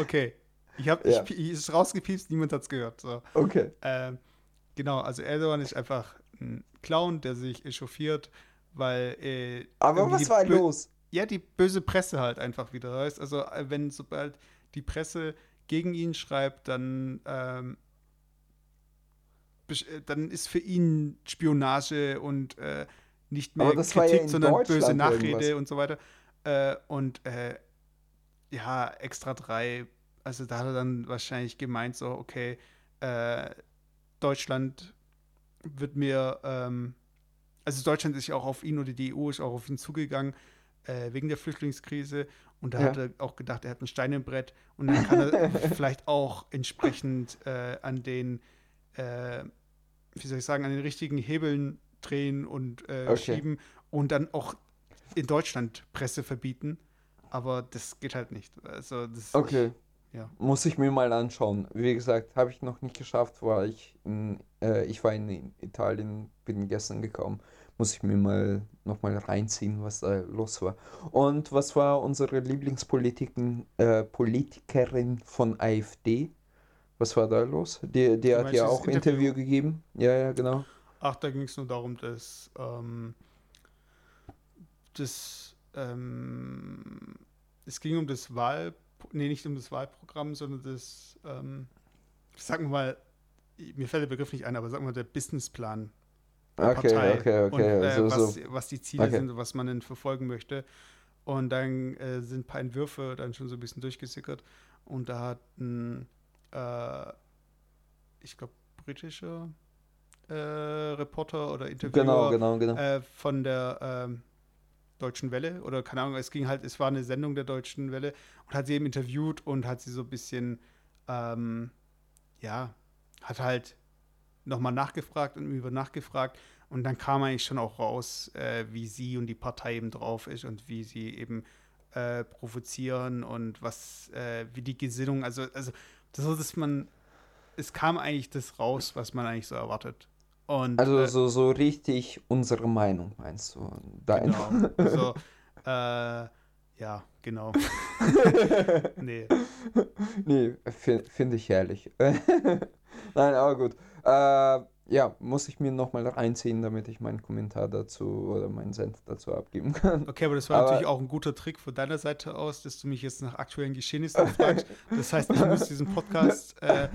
Okay. Ich habe ja. ich, ich ist rausgepiepst, niemand hat es gehört. So. Okay. Ähm, genau, also Erdogan ist einfach ein Clown, der sich echauffiert, weil. Äh, Aber was war los? Ja, die böse Presse halt einfach wieder. Weißt? Also, äh, wenn sobald die Presse gegen ihn schreibt, dann. Ähm, äh, dann ist für ihn Spionage und äh, nicht mehr Kritik, ja sondern böse Nachrede irgendwas. und so weiter. Äh, und äh, ja, extra drei, also da hat er dann wahrscheinlich gemeint, so, okay, äh, Deutschland wird mir, ähm, also Deutschland ist ja auch auf ihn oder die EU ist auch auf ihn zugegangen äh, wegen der Flüchtlingskrise und da ja. hat er auch gedacht, er hat ein Stein im Brett und dann kann er vielleicht auch entsprechend äh, an den, äh, wie soll ich sagen, an den richtigen Hebeln drehen und äh, okay. schieben und dann auch in Deutschland Presse verbieten. Aber das geht halt nicht. Also das okay. Ich, ja. Muss ich mir mal anschauen. Wie gesagt, habe ich noch nicht geschafft, weil ich in, äh, ich war in Italien, bin gestern gekommen. Muss ich mir mal nochmal reinziehen, was da los war. Und was war unsere Lieblingspolitikerin äh, Politikerin von AfD? Was war da los? Die, die hat ja auch Interview? Interview gegeben. Ja, ja, genau. Ach, da ging es nur darum, dass ähm, das ähm, es ging um das Wahl nee, nicht um das Wahlprogramm, sondern das, ähm, sagen wir mal, mir fällt der Begriff nicht ein, aber sagen wir mal der Businessplan der okay, Partei okay, okay. und äh, so, was, so. was die Ziele okay. sind, was man denn verfolgen möchte. Und dann äh, sind ein paar Entwürfe dann schon so ein bisschen durchgesickert. Und da hat ein, äh, ich glaube, britischer äh, Reporter oder Interviewer genau, genau, genau. Äh, von der ähm, Deutschen Welle oder keine Ahnung, es ging halt, es war eine Sendung der Deutschen Welle und hat sie eben interviewt und hat sie so ein bisschen, ähm, ja, hat halt nochmal nachgefragt und über nachgefragt und dann kam eigentlich schon auch raus, äh, wie sie und die Partei eben drauf ist und wie sie eben äh, provozieren und was, äh, wie die Gesinnung, also, also so, dass man, es kam eigentlich das raus, was man eigentlich so erwartet. Und, also äh, so, so richtig unsere Meinung, meinst du? Dein. Genau. Also, äh, ja, genau. nee. Nee, finde ich herrlich. Nein, aber gut. Äh, ja, muss ich mir nochmal reinziehen, damit ich meinen Kommentar dazu oder meinen Senf dazu abgeben kann. Okay, aber das war aber, natürlich auch ein guter Trick von deiner Seite aus, dass du mich jetzt nach aktuellen Geschehnissen fragst. Das heißt, ich muss diesen Podcast äh,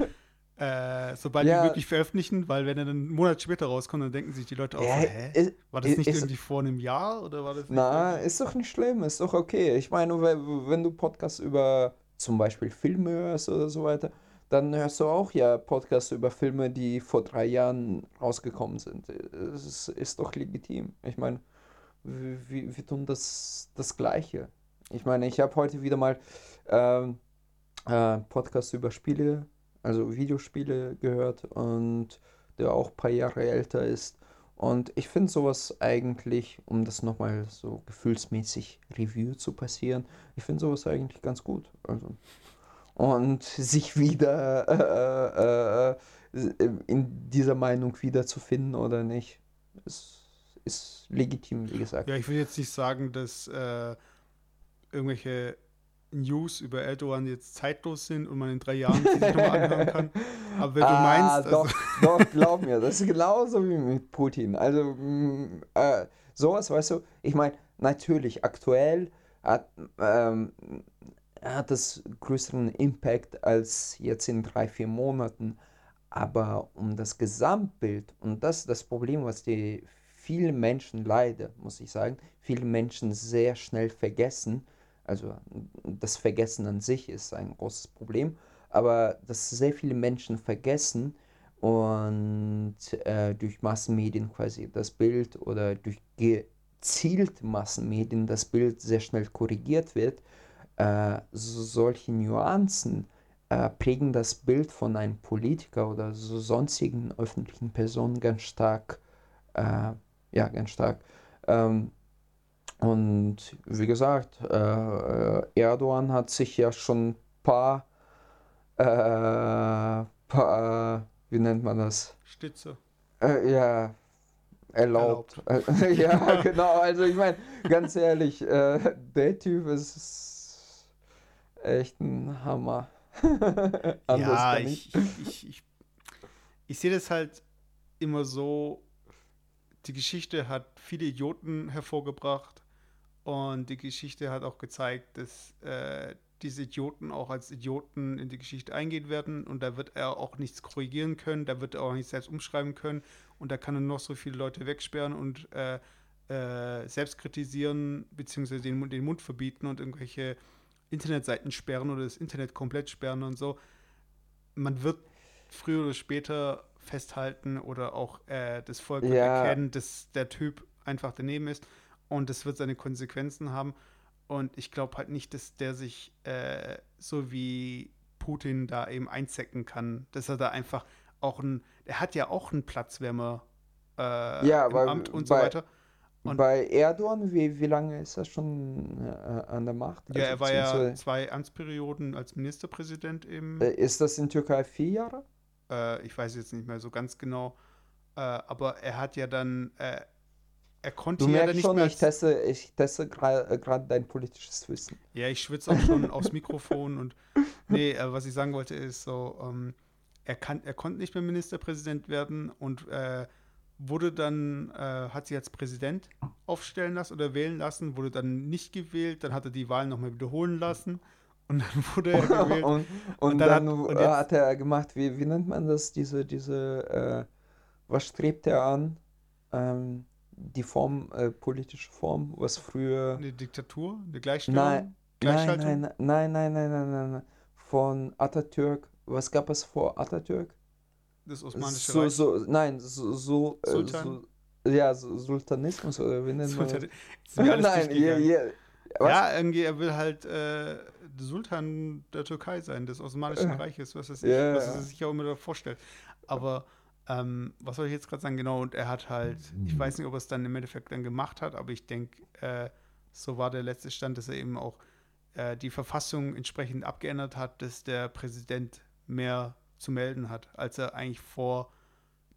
äh, sobald ja. wie möglich veröffentlichen, weil wenn er dann einen Monat später rauskommt, dann denken sich die Leute auch, ja, so, hä? Ist, war das nicht ist, irgendwie vor einem Jahr oder war das Na, ist doch nicht schlimm, ist doch okay. Ich meine, wenn du Podcasts über zum Beispiel Filme hörst oder so weiter, dann hörst du auch ja Podcasts über Filme, die vor drei Jahren rausgekommen sind. Es ist, ist doch legitim. Ich meine, wir, wir tun das, das Gleiche. Ich meine, ich habe heute wieder mal ähm, äh, Podcasts über Spiele also Videospiele gehört und der auch ein paar Jahre älter ist. Und ich finde sowas eigentlich, um das nochmal so gefühlsmäßig Review zu passieren, ich finde sowas eigentlich ganz gut. Also. Und sich wieder äh, äh, äh, in dieser Meinung wiederzufinden oder nicht, ist, ist legitim, wie gesagt. Ja, ich will jetzt nicht sagen, dass äh, irgendwelche News über Erdogan jetzt zeitlos sind und man in drei Jahren sich nochmal anhören kann. Aber wenn ah, du meinst. Doch, also doch, glaub mir, das ist genauso wie mit Putin. Also, mm, äh, sowas, weißt du, ich meine, natürlich, aktuell hat, ähm, hat das größeren Impact als jetzt in drei, vier Monaten. Aber um das Gesamtbild, und das ist das Problem, was die vielen Menschen leider, muss ich sagen, viele Menschen sehr schnell vergessen, also das Vergessen an sich ist ein großes Problem, aber dass sehr viele Menschen vergessen und äh, durch Massenmedien quasi das Bild oder durch gezielt Massenmedien das Bild sehr schnell korrigiert wird, äh, so, solche Nuancen äh, prägen das Bild von einem Politiker oder so sonstigen öffentlichen Personen ganz stark, äh, ja, ganz stark. Ähm, und wie gesagt, äh, Erdogan hat sich ja schon ein paar, äh, paar wie nennt man das? Stütze. Äh, ja, erlaubt. erlaubt. ja, genau. Also ich meine, ganz ehrlich, äh, der Typ ist echt ein Hammer. ja, ich, ich, ich, ich, ich sehe das halt immer so, die Geschichte hat viele Idioten hervorgebracht und die Geschichte hat auch gezeigt, dass äh, diese Idioten auch als Idioten in die Geschichte eingehen werden und da wird er auch nichts korrigieren können, da wird er auch nichts selbst umschreiben können und da kann er noch so viele Leute wegsperren und äh, äh, selbst kritisieren, beziehungsweise den, den Mund verbieten und irgendwelche Internetseiten sperren oder das Internet komplett sperren und so. Man wird früher oder später festhalten oder auch äh, das Volk ja. erkennen, dass der Typ einfach daneben ist und es wird seine Konsequenzen haben. Und ich glaube halt nicht, dass der sich äh, so wie Putin da eben einzecken kann, dass er da einfach auch ein, er hat ja auch einen Platzwärmer äh, ja, im Amt und bei, so weiter. Und bei Erdogan, wie, wie lange ist er schon äh, an der Macht? Ja, also er war ja zwei Amtsperioden als Ministerpräsident im. Äh, ist das in Türkei vier Jahre? Äh, ich weiß jetzt nicht mehr so ganz genau. Äh, aber er hat ja dann, er konnte du ja dann nicht schon, mehr. Ich teste, ich teste gerade äh, dein politisches Wissen. Ja, ich schwitze auch schon aufs Mikrofon und nee, äh, was ich sagen wollte ist so, ähm, er, kann, er konnte nicht mehr Ministerpräsident werden und äh, wurde dann, äh, hat sich als Präsident aufstellen lassen oder wählen lassen, wurde dann nicht gewählt, dann hat er die Wahl nochmal wiederholen lassen und dann wurde er gewählt. und, und, und, dann, dann hat, und hat, er gemacht, wie, wie nennt man das, diese, diese, äh, was strebt er an? Ähm, die Form, äh, politische Form, was früher. Eine Diktatur? Eine Gleichstellung? Nein, nein, nein, nein, nein, nein, nein, nein, Von Atatürk. Was gab es vor Atatürk? Das Osmanische so, Reich. So, nein, so, so, äh, so ja, Sultanismus oder wie nennt man das? Nein, yeah, yeah. Ja, irgendwie, er will halt äh, Sultan der Türkei sein, des Osmanischen äh. Reiches, was, das yeah, was er sich auch immer vorstellt. Aber ähm, was soll ich jetzt gerade sagen? Genau, und er hat halt, ich weiß nicht, ob er es dann im Endeffekt dann gemacht hat, aber ich denke, äh, so war der letzte Stand, dass er eben auch äh, die Verfassung entsprechend abgeändert hat, dass der Präsident mehr zu melden hat, als er eigentlich vor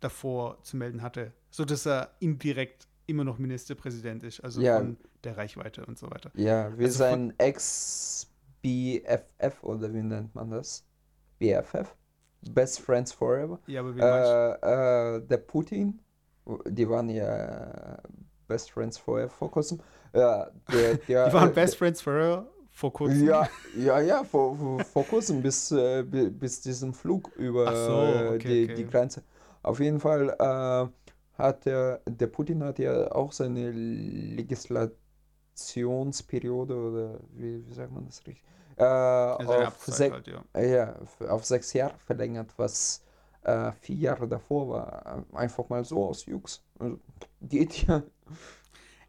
davor zu melden hatte, so dass er indirekt immer noch Ministerpräsident ist, also ja. von der Reichweite und so weiter. Ja, wie also sein Ex-BFF oder wie nennt man das? BFF? Best Friends Forever. Ja, aber wie äh, äh, Der Putin, die waren ja Best Friends Forever vor kurzem. Ja, der, der, die waren Best Friends Forever vor kurzem? Ja, ja, ja vor, vor, vor kurzem bis, äh, bis diesem Flug über so, okay, die, okay. die Grenze. Auf jeden Fall äh, hat der, der Putin hat ja auch seine Legislationsperiode oder wie, wie sagt man das richtig? Äh, auf, sech, halt, ja. ja. auf sechs Jahre verlängert, was äh, vier Jahre davor war. Einfach mal so aus Jux. Also, geht ja.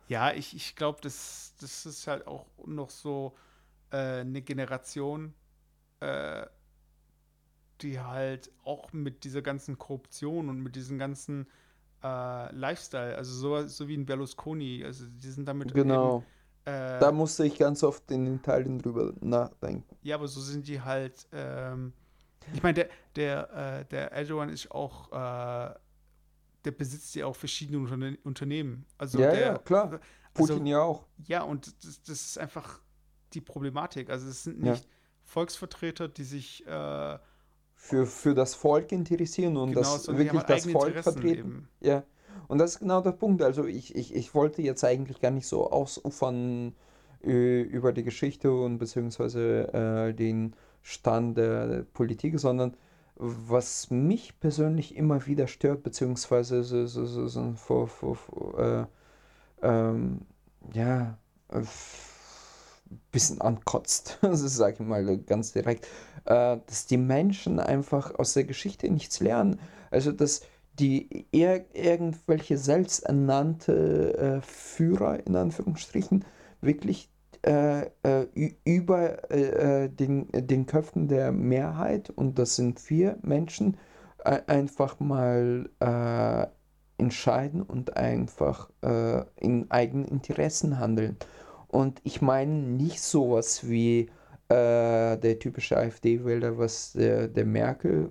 Ja, ich, ich glaube, das, das ist halt auch noch so äh, eine Generation, äh, die halt auch mit dieser ganzen Korruption und mit diesem ganzen äh, Lifestyle, also so, so wie ein Berlusconi, also die sind damit genau. Eben, äh, da musste ich ganz oft in Italien drüber nachdenken. Ja, aber so sind die halt. Ähm, ich meine, der, der, äh, der Erdogan ist auch, äh, der besitzt ja auch verschiedene Unterne Unternehmen. Also ja, der, ja, klar. Also Putin also, ja auch. Ja, und das, das, ist einfach die Problematik. Also es sind nicht ja. Volksvertreter, die sich äh, für, für das Volk interessieren und genau, das wirklich das Volk Interessen vertreten. Eben. Ja. Und das ist genau der Punkt. Also ich, ich, ich wollte jetzt eigentlich gar nicht so ausufern äh, über die Geschichte und beziehungsweise äh, den Stand der Politik, sondern was mich persönlich immer wieder stört, beziehungsweise so, so, so, so vor, vor, vor äh, ähm, ja, äh, bisschen ankotzt, das sage ich mal ganz direkt, äh, dass die Menschen einfach aus der Geschichte nichts lernen. Also, dass die ir irgendwelche selbsternannte äh, Führer in Anführungsstrichen wirklich äh, äh, über äh, äh, den, den Köpfen der Mehrheit, und das sind vier Menschen, einfach mal äh, entscheiden und einfach in eigenen Interessen handeln. Und ich meine nicht sowas wie der typische AfD-Wähler, was der, der Merkel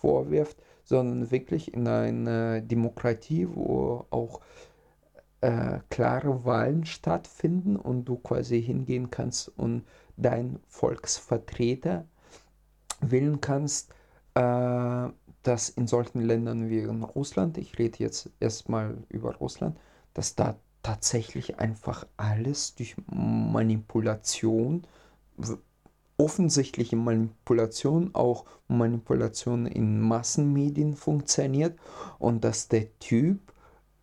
vorwirft, sondern wirklich in einer Demokratie, wo auch äh, klare Wahlen stattfinden und du quasi hingehen kannst und dein Volksvertreter wählen kannst, äh, dass in solchen Ländern wie in Russland, ich rede jetzt erstmal über Russland, dass da tatsächlich einfach alles durch Manipulation offensichtliche Manipulation, auch Manipulation in Massenmedien funktioniert und dass der Typ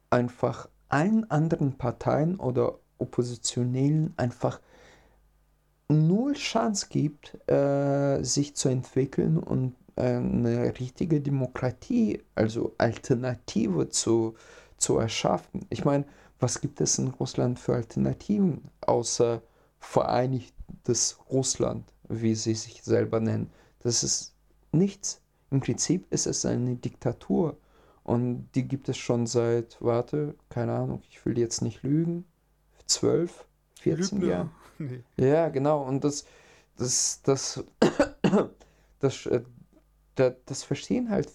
einfach allen anderen Parteien oder Oppositionellen einfach null Chance gibt, äh, sich zu entwickeln und eine richtige Demokratie, also Alternative zu, zu erschaffen. Ich meine, was gibt es in Russland für Alternativen außer Vereinigtes Russland? Wie sie sich selber nennen. Das ist nichts. Im Prinzip ist es eine Diktatur. Und die gibt es schon seit, warte, keine Ahnung, ich will jetzt nicht lügen, 12, 14 Jahren. Nee. Ja, genau. Und das, das, das, das, äh, das, das verstehen halt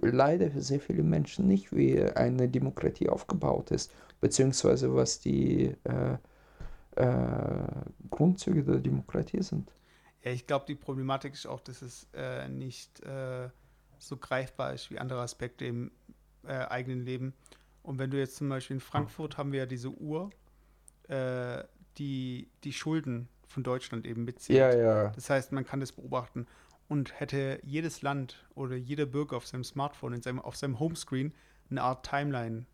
leider sehr viele Menschen nicht, wie eine Demokratie aufgebaut ist, beziehungsweise was die äh, äh, Grundzüge der Demokratie sind. Ich glaube, die Problematik ist auch, dass es äh, nicht äh, so greifbar ist wie andere Aspekte im äh, eigenen Leben. Und wenn du jetzt zum Beispiel in Frankfurt haben wir ja diese Uhr, äh, die die Schulden von Deutschland eben mitzählt. Ja, ja. Das heißt, man kann das beobachten. Und hätte jedes Land oder jeder Bürger auf seinem Smartphone, in seinem, auf seinem Homescreen eine Art Timeline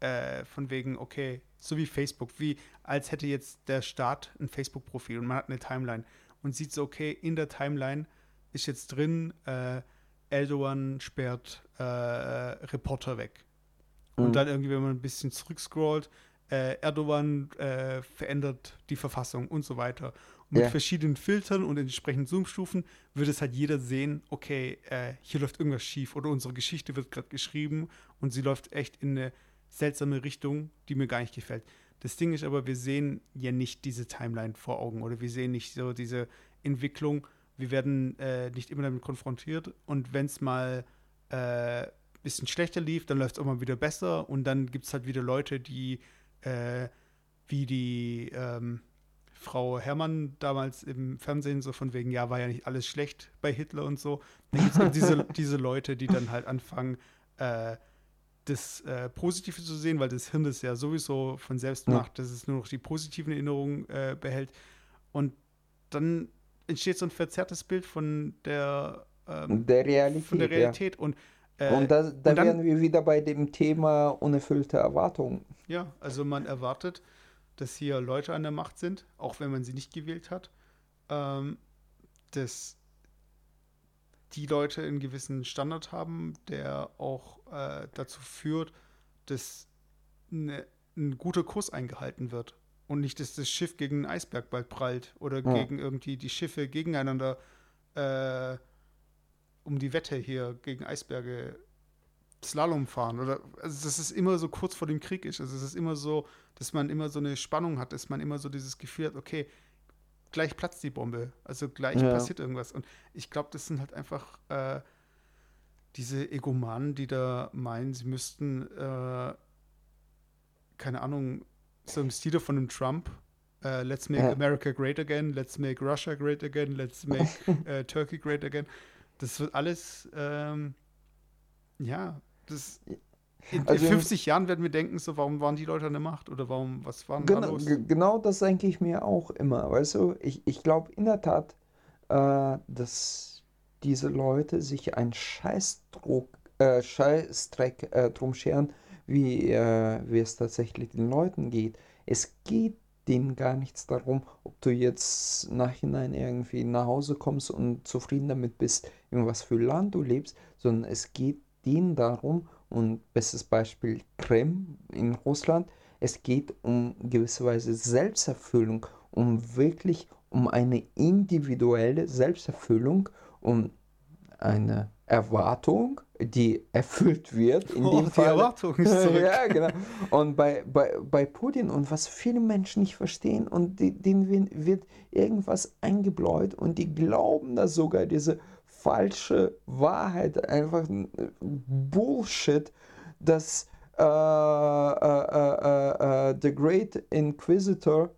äh, von wegen, okay, so wie Facebook, wie als hätte jetzt der Staat ein Facebook-Profil und man hat eine Timeline und sieht so, okay, in der Timeline ist jetzt drin, äh, Erdogan sperrt äh, Reporter weg. Mhm. Und dann irgendwie, wenn man ein bisschen zurückscrollt, äh, Erdogan äh, verändert die Verfassung und so weiter. Und mit ja. verschiedenen Filtern und entsprechenden Zoomstufen wird es halt jeder sehen, okay, äh, hier läuft irgendwas schief oder unsere Geschichte wird gerade geschrieben und sie läuft echt in eine seltsame Richtung, die mir gar nicht gefällt. Das Ding ist aber, wir sehen ja nicht diese Timeline vor Augen oder wir sehen nicht so diese Entwicklung. Wir werden äh, nicht immer damit konfrontiert und wenn es mal ein äh, bisschen schlechter lief, dann läuft es auch mal wieder besser und dann gibt es halt wieder Leute, die äh, wie die ähm, Frau Herrmann damals im Fernsehen so von wegen, ja, war ja nicht alles schlecht bei Hitler und so. Dann gibt es halt diese, diese Leute, die dann halt anfangen, äh, das äh, Positive zu sehen, weil das Hirn das ja sowieso von selbst ja. macht, dass es nur noch die positiven Erinnerungen äh, behält. Und dann entsteht so ein verzerrtes Bild von der, ähm, der Realität. Von der Realität. Ja. Und, äh, und da, da und dann, wären wir wieder bei dem Thema unerfüllte Erwartungen. Ja, also man erwartet, dass hier Leute an der Macht sind, auch wenn man sie nicht gewählt hat, ähm, dass die Leute einen gewissen Standard haben, der auch äh, dazu führt, dass eine, ein guter Kurs eingehalten wird und nicht, dass das Schiff gegen einen Eisberg bald prallt oder ja. gegen irgendwie die Schiffe gegeneinander äh, um die Wette hier gegen Eisberge Slalom fahren oder also dass es immer so kurz vor dem Krieg ist. Also es ist immer so, dass man immer so eine Spannung hat, dass man immer so dieses Gefühl hat, okay, gleich platzt die Bombe, also gleich ja. passiert irgendwas. Und ich glaube, das sind halt einfach äh, diese Egomanen, die da meinen, sie müssten, äh, keine Ahnung, so im Stile von einem Trump, uh, let's make ja. America great again, let's make Russia great again, let's make uh, Turkey great again. Das wird alles, ähm, ja, das. In, also in 50 Jahren werden wir denken, so, warum waren die Leute an der Macht oder warum, was waren genau, da los? Genau das denke ich mir auch immer. Weißt du, ich, ich glaube in der Tat, äh, dass diese Leute sich einen Scheißdruck, äh, Scheißdreck äh, drum scheren, wie, äh, wie es tatsächlich den Leuten geht. Es geht denen gar nichts darum, ob du jetzt nachhinein irgendwie nach Hause kommst und zufrieden damit bist, in was für Land du lebst, sondern es geht denen darum, und bestes Beispiel Krim in Russland, es geht um gewisse Weise Selbsterfüllung, um wirklich um eine individuelle Selbsterfüllung, um eine Erwartung, die erfüllt wird. In oh, dem die Fall. Erwartung ist zurück. ja, genau. Und bei, bei, bei Putin und was viele Menschen nicht verstehen und die, denen wird irgendwas eingebläut und die glauben da sogar diese falsche Wahrheit, einfach Bullshit, dass äh, äh, äh, The Great Inquisitor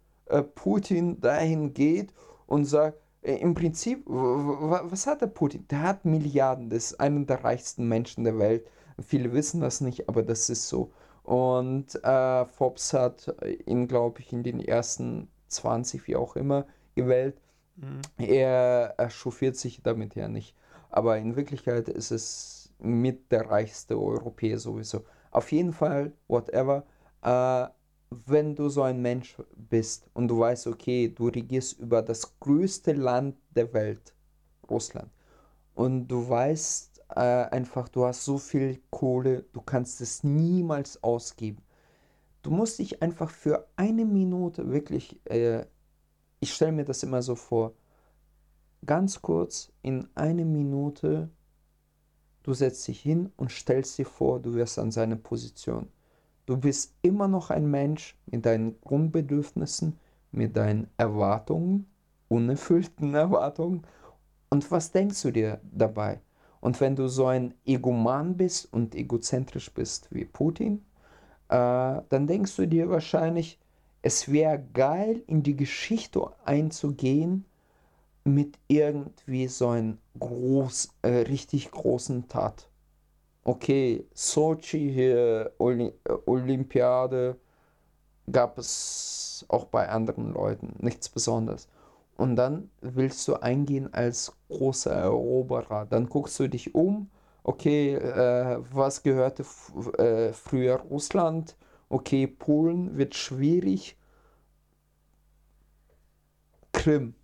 Putin dahin geht und sagt, im Prinzip, was hat der Putin? Der hat Milliarden, das ist einer der reichsten Menschen der Welt. Viele wissen das nicht, aber das ist so. Und äh, Forbes hat ihn, glaube ich, in den ersten 20, wie auch immer, gewählt. Mhm. Er, er chauffiert sich damit ja nicht. Aber in Wirklichkeit ist es mit der reichste Europäer sowieso. Auf jeden Fall, whatever. Äh, wenn du so ein Mensch bist und du weißt, okay, du regierst über das größte Land der Welt, Russland, und du weißt äh, einfach, du hast so viel Kohle, du kannst es niemals ausgeben. Du musst dich einfach für eine Minute wirklich, äh, ich stelle mir das immer so vor, ganz kurz in eine Minute, du setzt dich hin und stellst dir vor, du wirst an seine Position. Du bist immer noch ein Mensch mit deinen Grundbedürfnissen, mit deinen Erwartungen, unerfüllten Erwartungen. Und was denkst du dir dabei? Und wenn du so ein Egoman bist und egozentrisch bist wie Putin, äh, dann denkst du dir wahrscheinlich, es wäre geil, in die Geschichte einzugehen mit irgendwie so einem groß, äh, richtig großen Tat okay, Sochi hier, Oli Olympiade, gab es auch bei anderen Leuten, nichts Besonderes. Und dann willst du eingehen als großer Eroberer. Dann guckst du dich um, okay, äh, was gehörte äh, früher Russland? Okay, Polen wird schwierig. Krim.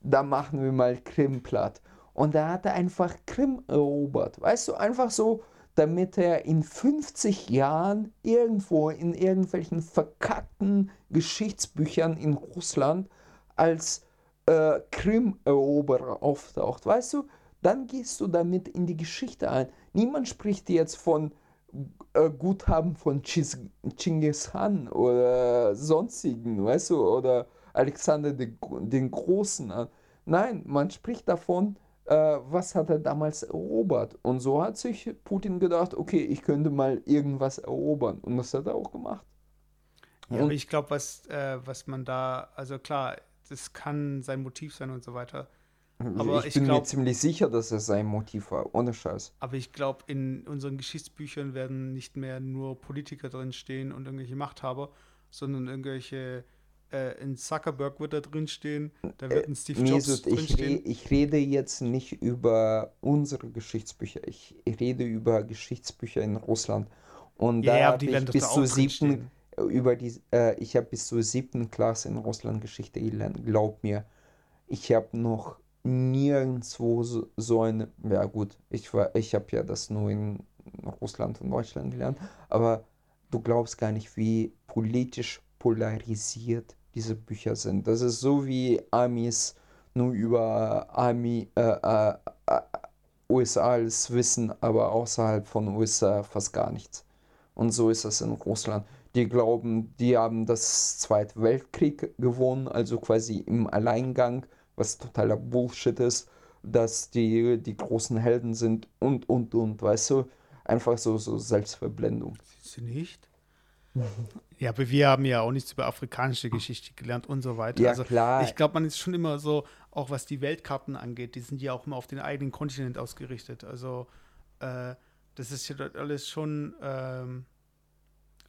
Da machen wir mal Krim platt. Und er hatte einfach Krim erobert. Weißt du, einfach so damit er in 50 Jahren irgendwo in irgendwelchen verkackten Geschichtsbüchern in Russland als äh, Krim-Eroberer auftaucht. Weißt du, dann gehst du damit in die Geschichte ein. Niemand spricht jetzt von äh, Guthaben von Chingis Khan oder sonstigen, weißt du, oder Alexander den Großen an. Nein, man spricht davon, äh, was hat er damals erobert. Und so hat sich Putin gedacht, okay, ich könnte mal irgendwas erobern. Und das hat er auch gemacht. Ja, aber ich glaube, was, äh, was man da, also klar, das kann sein Motiv sein und so weiter. Aber ich, ich bin glaub, mir ziemlich sicher, dass es sein Motiv war, ohne Scheiß. Aber ich glaube, in unseren Geschichtsbüchern werden nicht mehr nur Politiker drin stehen und irgendwelche Machthaber, sondern irgendwelche äh, in Zuckerberg wird da drin stehen, da wird ein Steve Jobs Mesut, drin ich, re ich rede jetzt nicht über unsere Geschichtsbücher, ich rede über Geschichtsbücher in Russland. Und ja, da habe ich bis zur siebten, über die, äh, ich habe bis zur siebten Klasse in Russland Geschichte gelernt, glaub mir. Ich habe noch nirgendwo so, eine, ja gut, ich ich habe ja das nur in Russland und Deutschland gelernt, aber du glaubst gar nicht, wie politisch polarisiert diese Bücher sind. Das ist so wie Amis nur über Army, äh, äh, äh, USA alles wissen, aber außerhalb von USA fast gar nichts. Und so ist das in Russland. Die glauben, die haben das Zweite Weltkrieg gewonnen, also quasi im Alleingang, was totaler Bullshit ist, dass die die großen Helden sind und, und, und, weißt du? Einfach so, so Selbstverblendung. Sie nicht? Ja, aber wir haben ja auch nichts über afrikanische Geschichte gelernt und so weiter. Ja, also klar. ich glaube, man ist schon immer so, auch was die Weltkarten angeht, die sind ja auch immer auf den eigenen Kontinent ausgerichtet. Also äh, das ist ja dort alles schon ähm,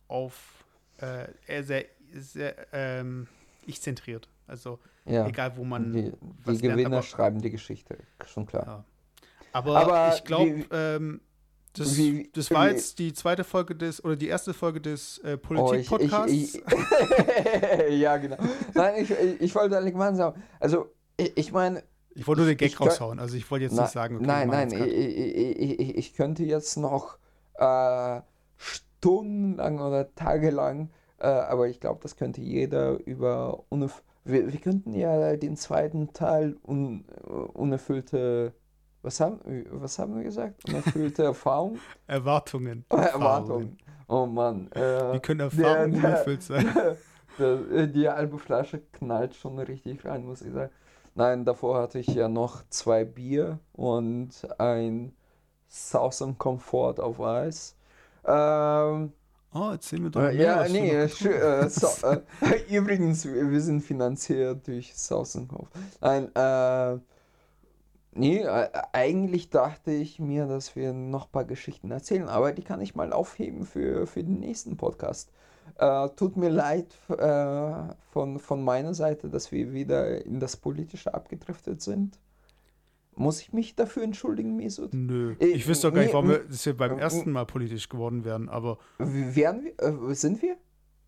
auf äh, sehr, sehr ähm, ich zentriert. Also ja. egal, wo man. Die, die Gewinner lernt, schreiben die Geschichte, schon klar. Ja. Aber, aber, ich glaube, ähm, das, wie, das war wie, jetzt die zweite Folge des, oder die erste Folge des äh, Politik-Podcasts. Oh, ja, genau. Nein, ich, ich, ich wollte eigentlich mal sagen, also ich, ich meine. Ich wollte nur den Gag ich, raushauen, also ich wollte jetzt na, nicht sagen, okay, Nein, nein, ich, ich, könnte jetzt noch äh, stundenlang oder tagelang, äh, aber ich glaube, das könnte jeder über wir, wir könnten ja den zweiten Teil un, unerfüllte was haben, was haben wir gesagt? Unerfüllte Erfahrung? Erwartungen. Oh, Erwartungen. Oh Mann. Äh, Wie können Erfahrungen der, unerfüllt sein? Der, äh, die halbe Flasche knallt schon richtig rein, muss ich sagen. Nein, davor hatte ich ja noch zwei Bier und ein Southern Comfort auf Eis. Ähm, Oh, erzähl mir doch mehr. Ja, nee, äh, so, äh, übrigens, wir sind finanziert durch Comfort. Nein, äh, Nee, äh, eigentlich dachte ich mir, dass wir noch ein paar Geschichten erzählen, aber die kann ich mal aufheben für, für den nächsten Podcast. Äh, tut mir leid äh, von, von meiner Seite, dass wir wieder in das Politische abgedriftet sind. Muss ich mich dafür entschuldigen, Mesut? Nö. Äh, ich wüsste doch gar nicht, warum wir, dass wir beim ersten Mal politisch geworden wären, aber. Wären wir? Äh, sind wir?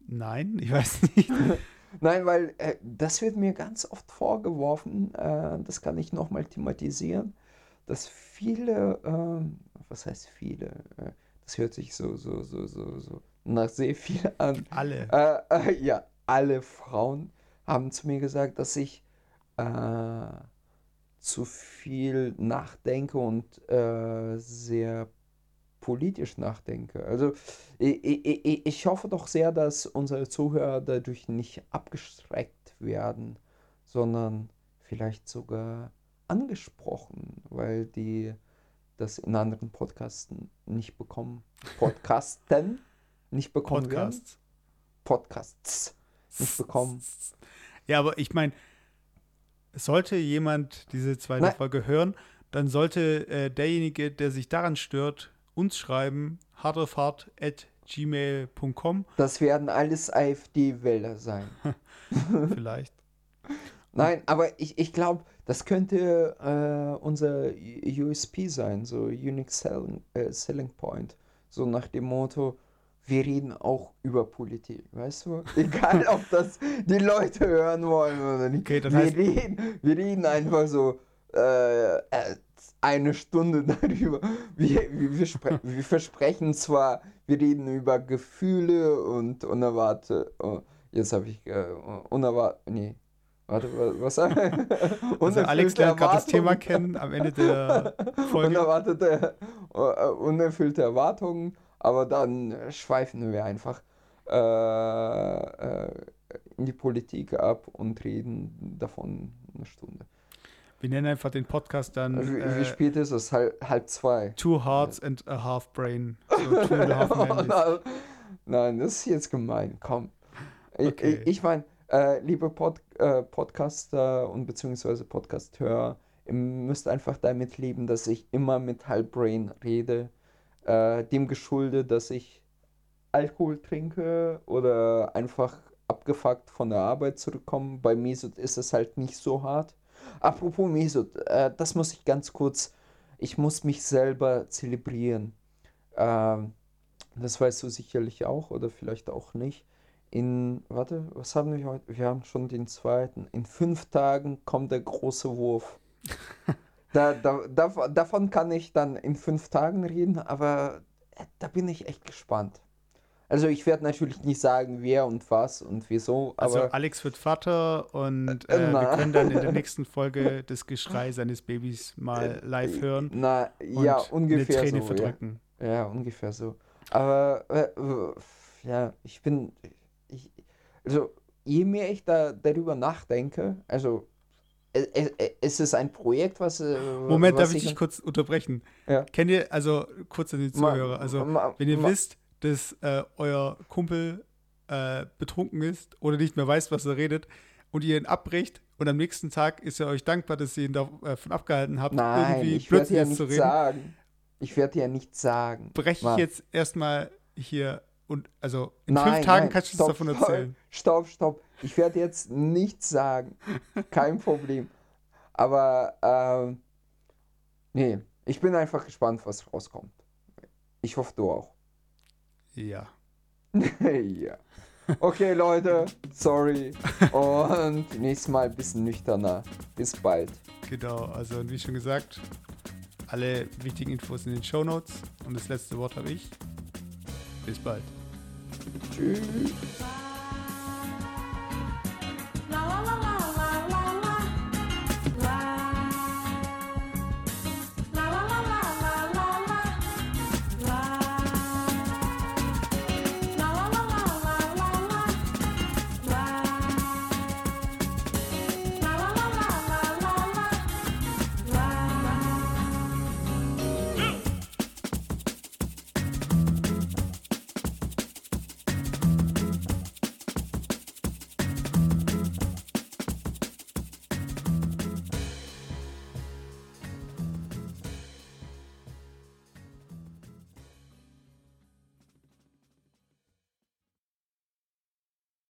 Nein, ich weiß nicht. Nein, weil äh, das wird mir ganz oft vorgeworfen, äh, das kann ich nochmal thematisieren, dass viele, äh, was heißt viele, äh, das hört sich so, so, so, so, so nach sehr viel an. Alle. Äh, äh, ja, alle Frauen haben zu mir gesagt, dass ich zu viel nachdenke und sehr politisch nachdenke. Also ich, ich, ich hoffe doch sehr, dass unsere Zuhörer dadurch nicht abgeschreckt werden, sondern vielleicht sogar angesprochen, weil die das in anderen Podcasten nicht bekommen. Podcasten nicht bekommen Podcasts. werden. Podcasts nicht bekommen. Ja, aber ich meine, sollte jemand diese zweite Nein. Folge hören, dann sollte äh, derjenige, der sich daran stört, uns schreiben, hartefahrt.gmail.com. Das werden alles AfD-Wähler sein. Vielleicht. Nein, aber ich, ich glaube, das könnte äh, unser USP sein, so Unique Selling, äh, Selling Point. So nach dem Motto, wir reden auch über Politik, weißt du? Egal, ob das die Leute hören wollen oder nicht. Okay, wir, reden, wir reden einfach so, äh, äh eine Stunde darüber. Wir, wir, wir, wir versprechen zwar, wir reden über Gefühle und unerwartet. Oh, jetzt habe ich äh, unerwartet. Nee. Warte, was? also Alex lernt gerade das Thema kennen am Ende der Folge. Unerwartete, uh, unerfüllte Erwartungen, aber dann schweifen wir einfach äh, äh, in die Politik ab und reden davon eine Stunde. Wir nennen einfach den Podcast dann. Wie, äh, wie spät ist es? Halb, halb zwei. Two Hearts and a Half Brain. So two and a half oh, nein, das ist jetzt gemein. Komm. Okay. Ich, ich meine, äh, liebe Pod, äh, Podcaster und beziehungsweise Podcasthörer, ihr müsst einfach damit leben, dass ich immer mit Halbbrain rede. Äh, dem geschuldet, dass ich Alkohol trinke oder einfach abgefuckt von der Arbeit zurückkomme. Bei Mesut ist es halt nicht so hart. Apropos Mesut, äh, das muss ich ganz kurz, ich muss mich selber zelebrieren. Ähm, das weißt du sicherlich auch oder vielleicht auch nicht. In, warte, was haben wir heute? Wir haben schon den zweiten. In fünf Tagen kommt der große Wurf. da, da, da, davon kann ich dann in fünf Tagen reden, aber äh, da bin ich echt gespannt. Also ich werde natürlich nicht sagen, wer und was und wieso. also Alex wird Vater und äh, wir können dann in der nächsten Folge das Geschrei seines Babys mal live hören. Na, ja, ungefähr eine Träne so. Verdrücken. Ja. ja, ungefähr so. Aber äh, ja, ich bin, ich, also je mehr ich da darüber nachdenke, also es, es ist ein Projekt, was. Äh, Moment, was darf ich dich kurz unterbrechen? Ja. Kennt ihr, also kurz an die Zuhörer, also ma, wenn ihr ma, wisst, dass äh, euer Kumpel äh, betrunken ist oder nicht mehr weiß, was er redet und ihr ihn abbricht und am nächsten Tag ist er euch dankbar, dass ihr ihn davon äh, abgehalten habt, Nein, irgendwie ich plötzlich ja zu reden. Sagen. Ich werde ja nichts sagen. Breche ich jetzt erstmal hier und also in nein, fünf Tagen nein, kannst du es davon erzählen. Stopp, stopp. Ich werde jetzt nichts sagen. Kein Problem. Aber ähm, nee, ich bin einfach gespannt, was rauskommt. Ich hoffe, du auch. Ja. ja. Okay, Leute, sorry. Und nächstes Mal ein bisschen nüchterner. Bis bald. Genau, also wie schon gesagt, alle wichtigen Infos in den Show Notes. Und das letzte Wort habe ich. Bis bald. Tschüss.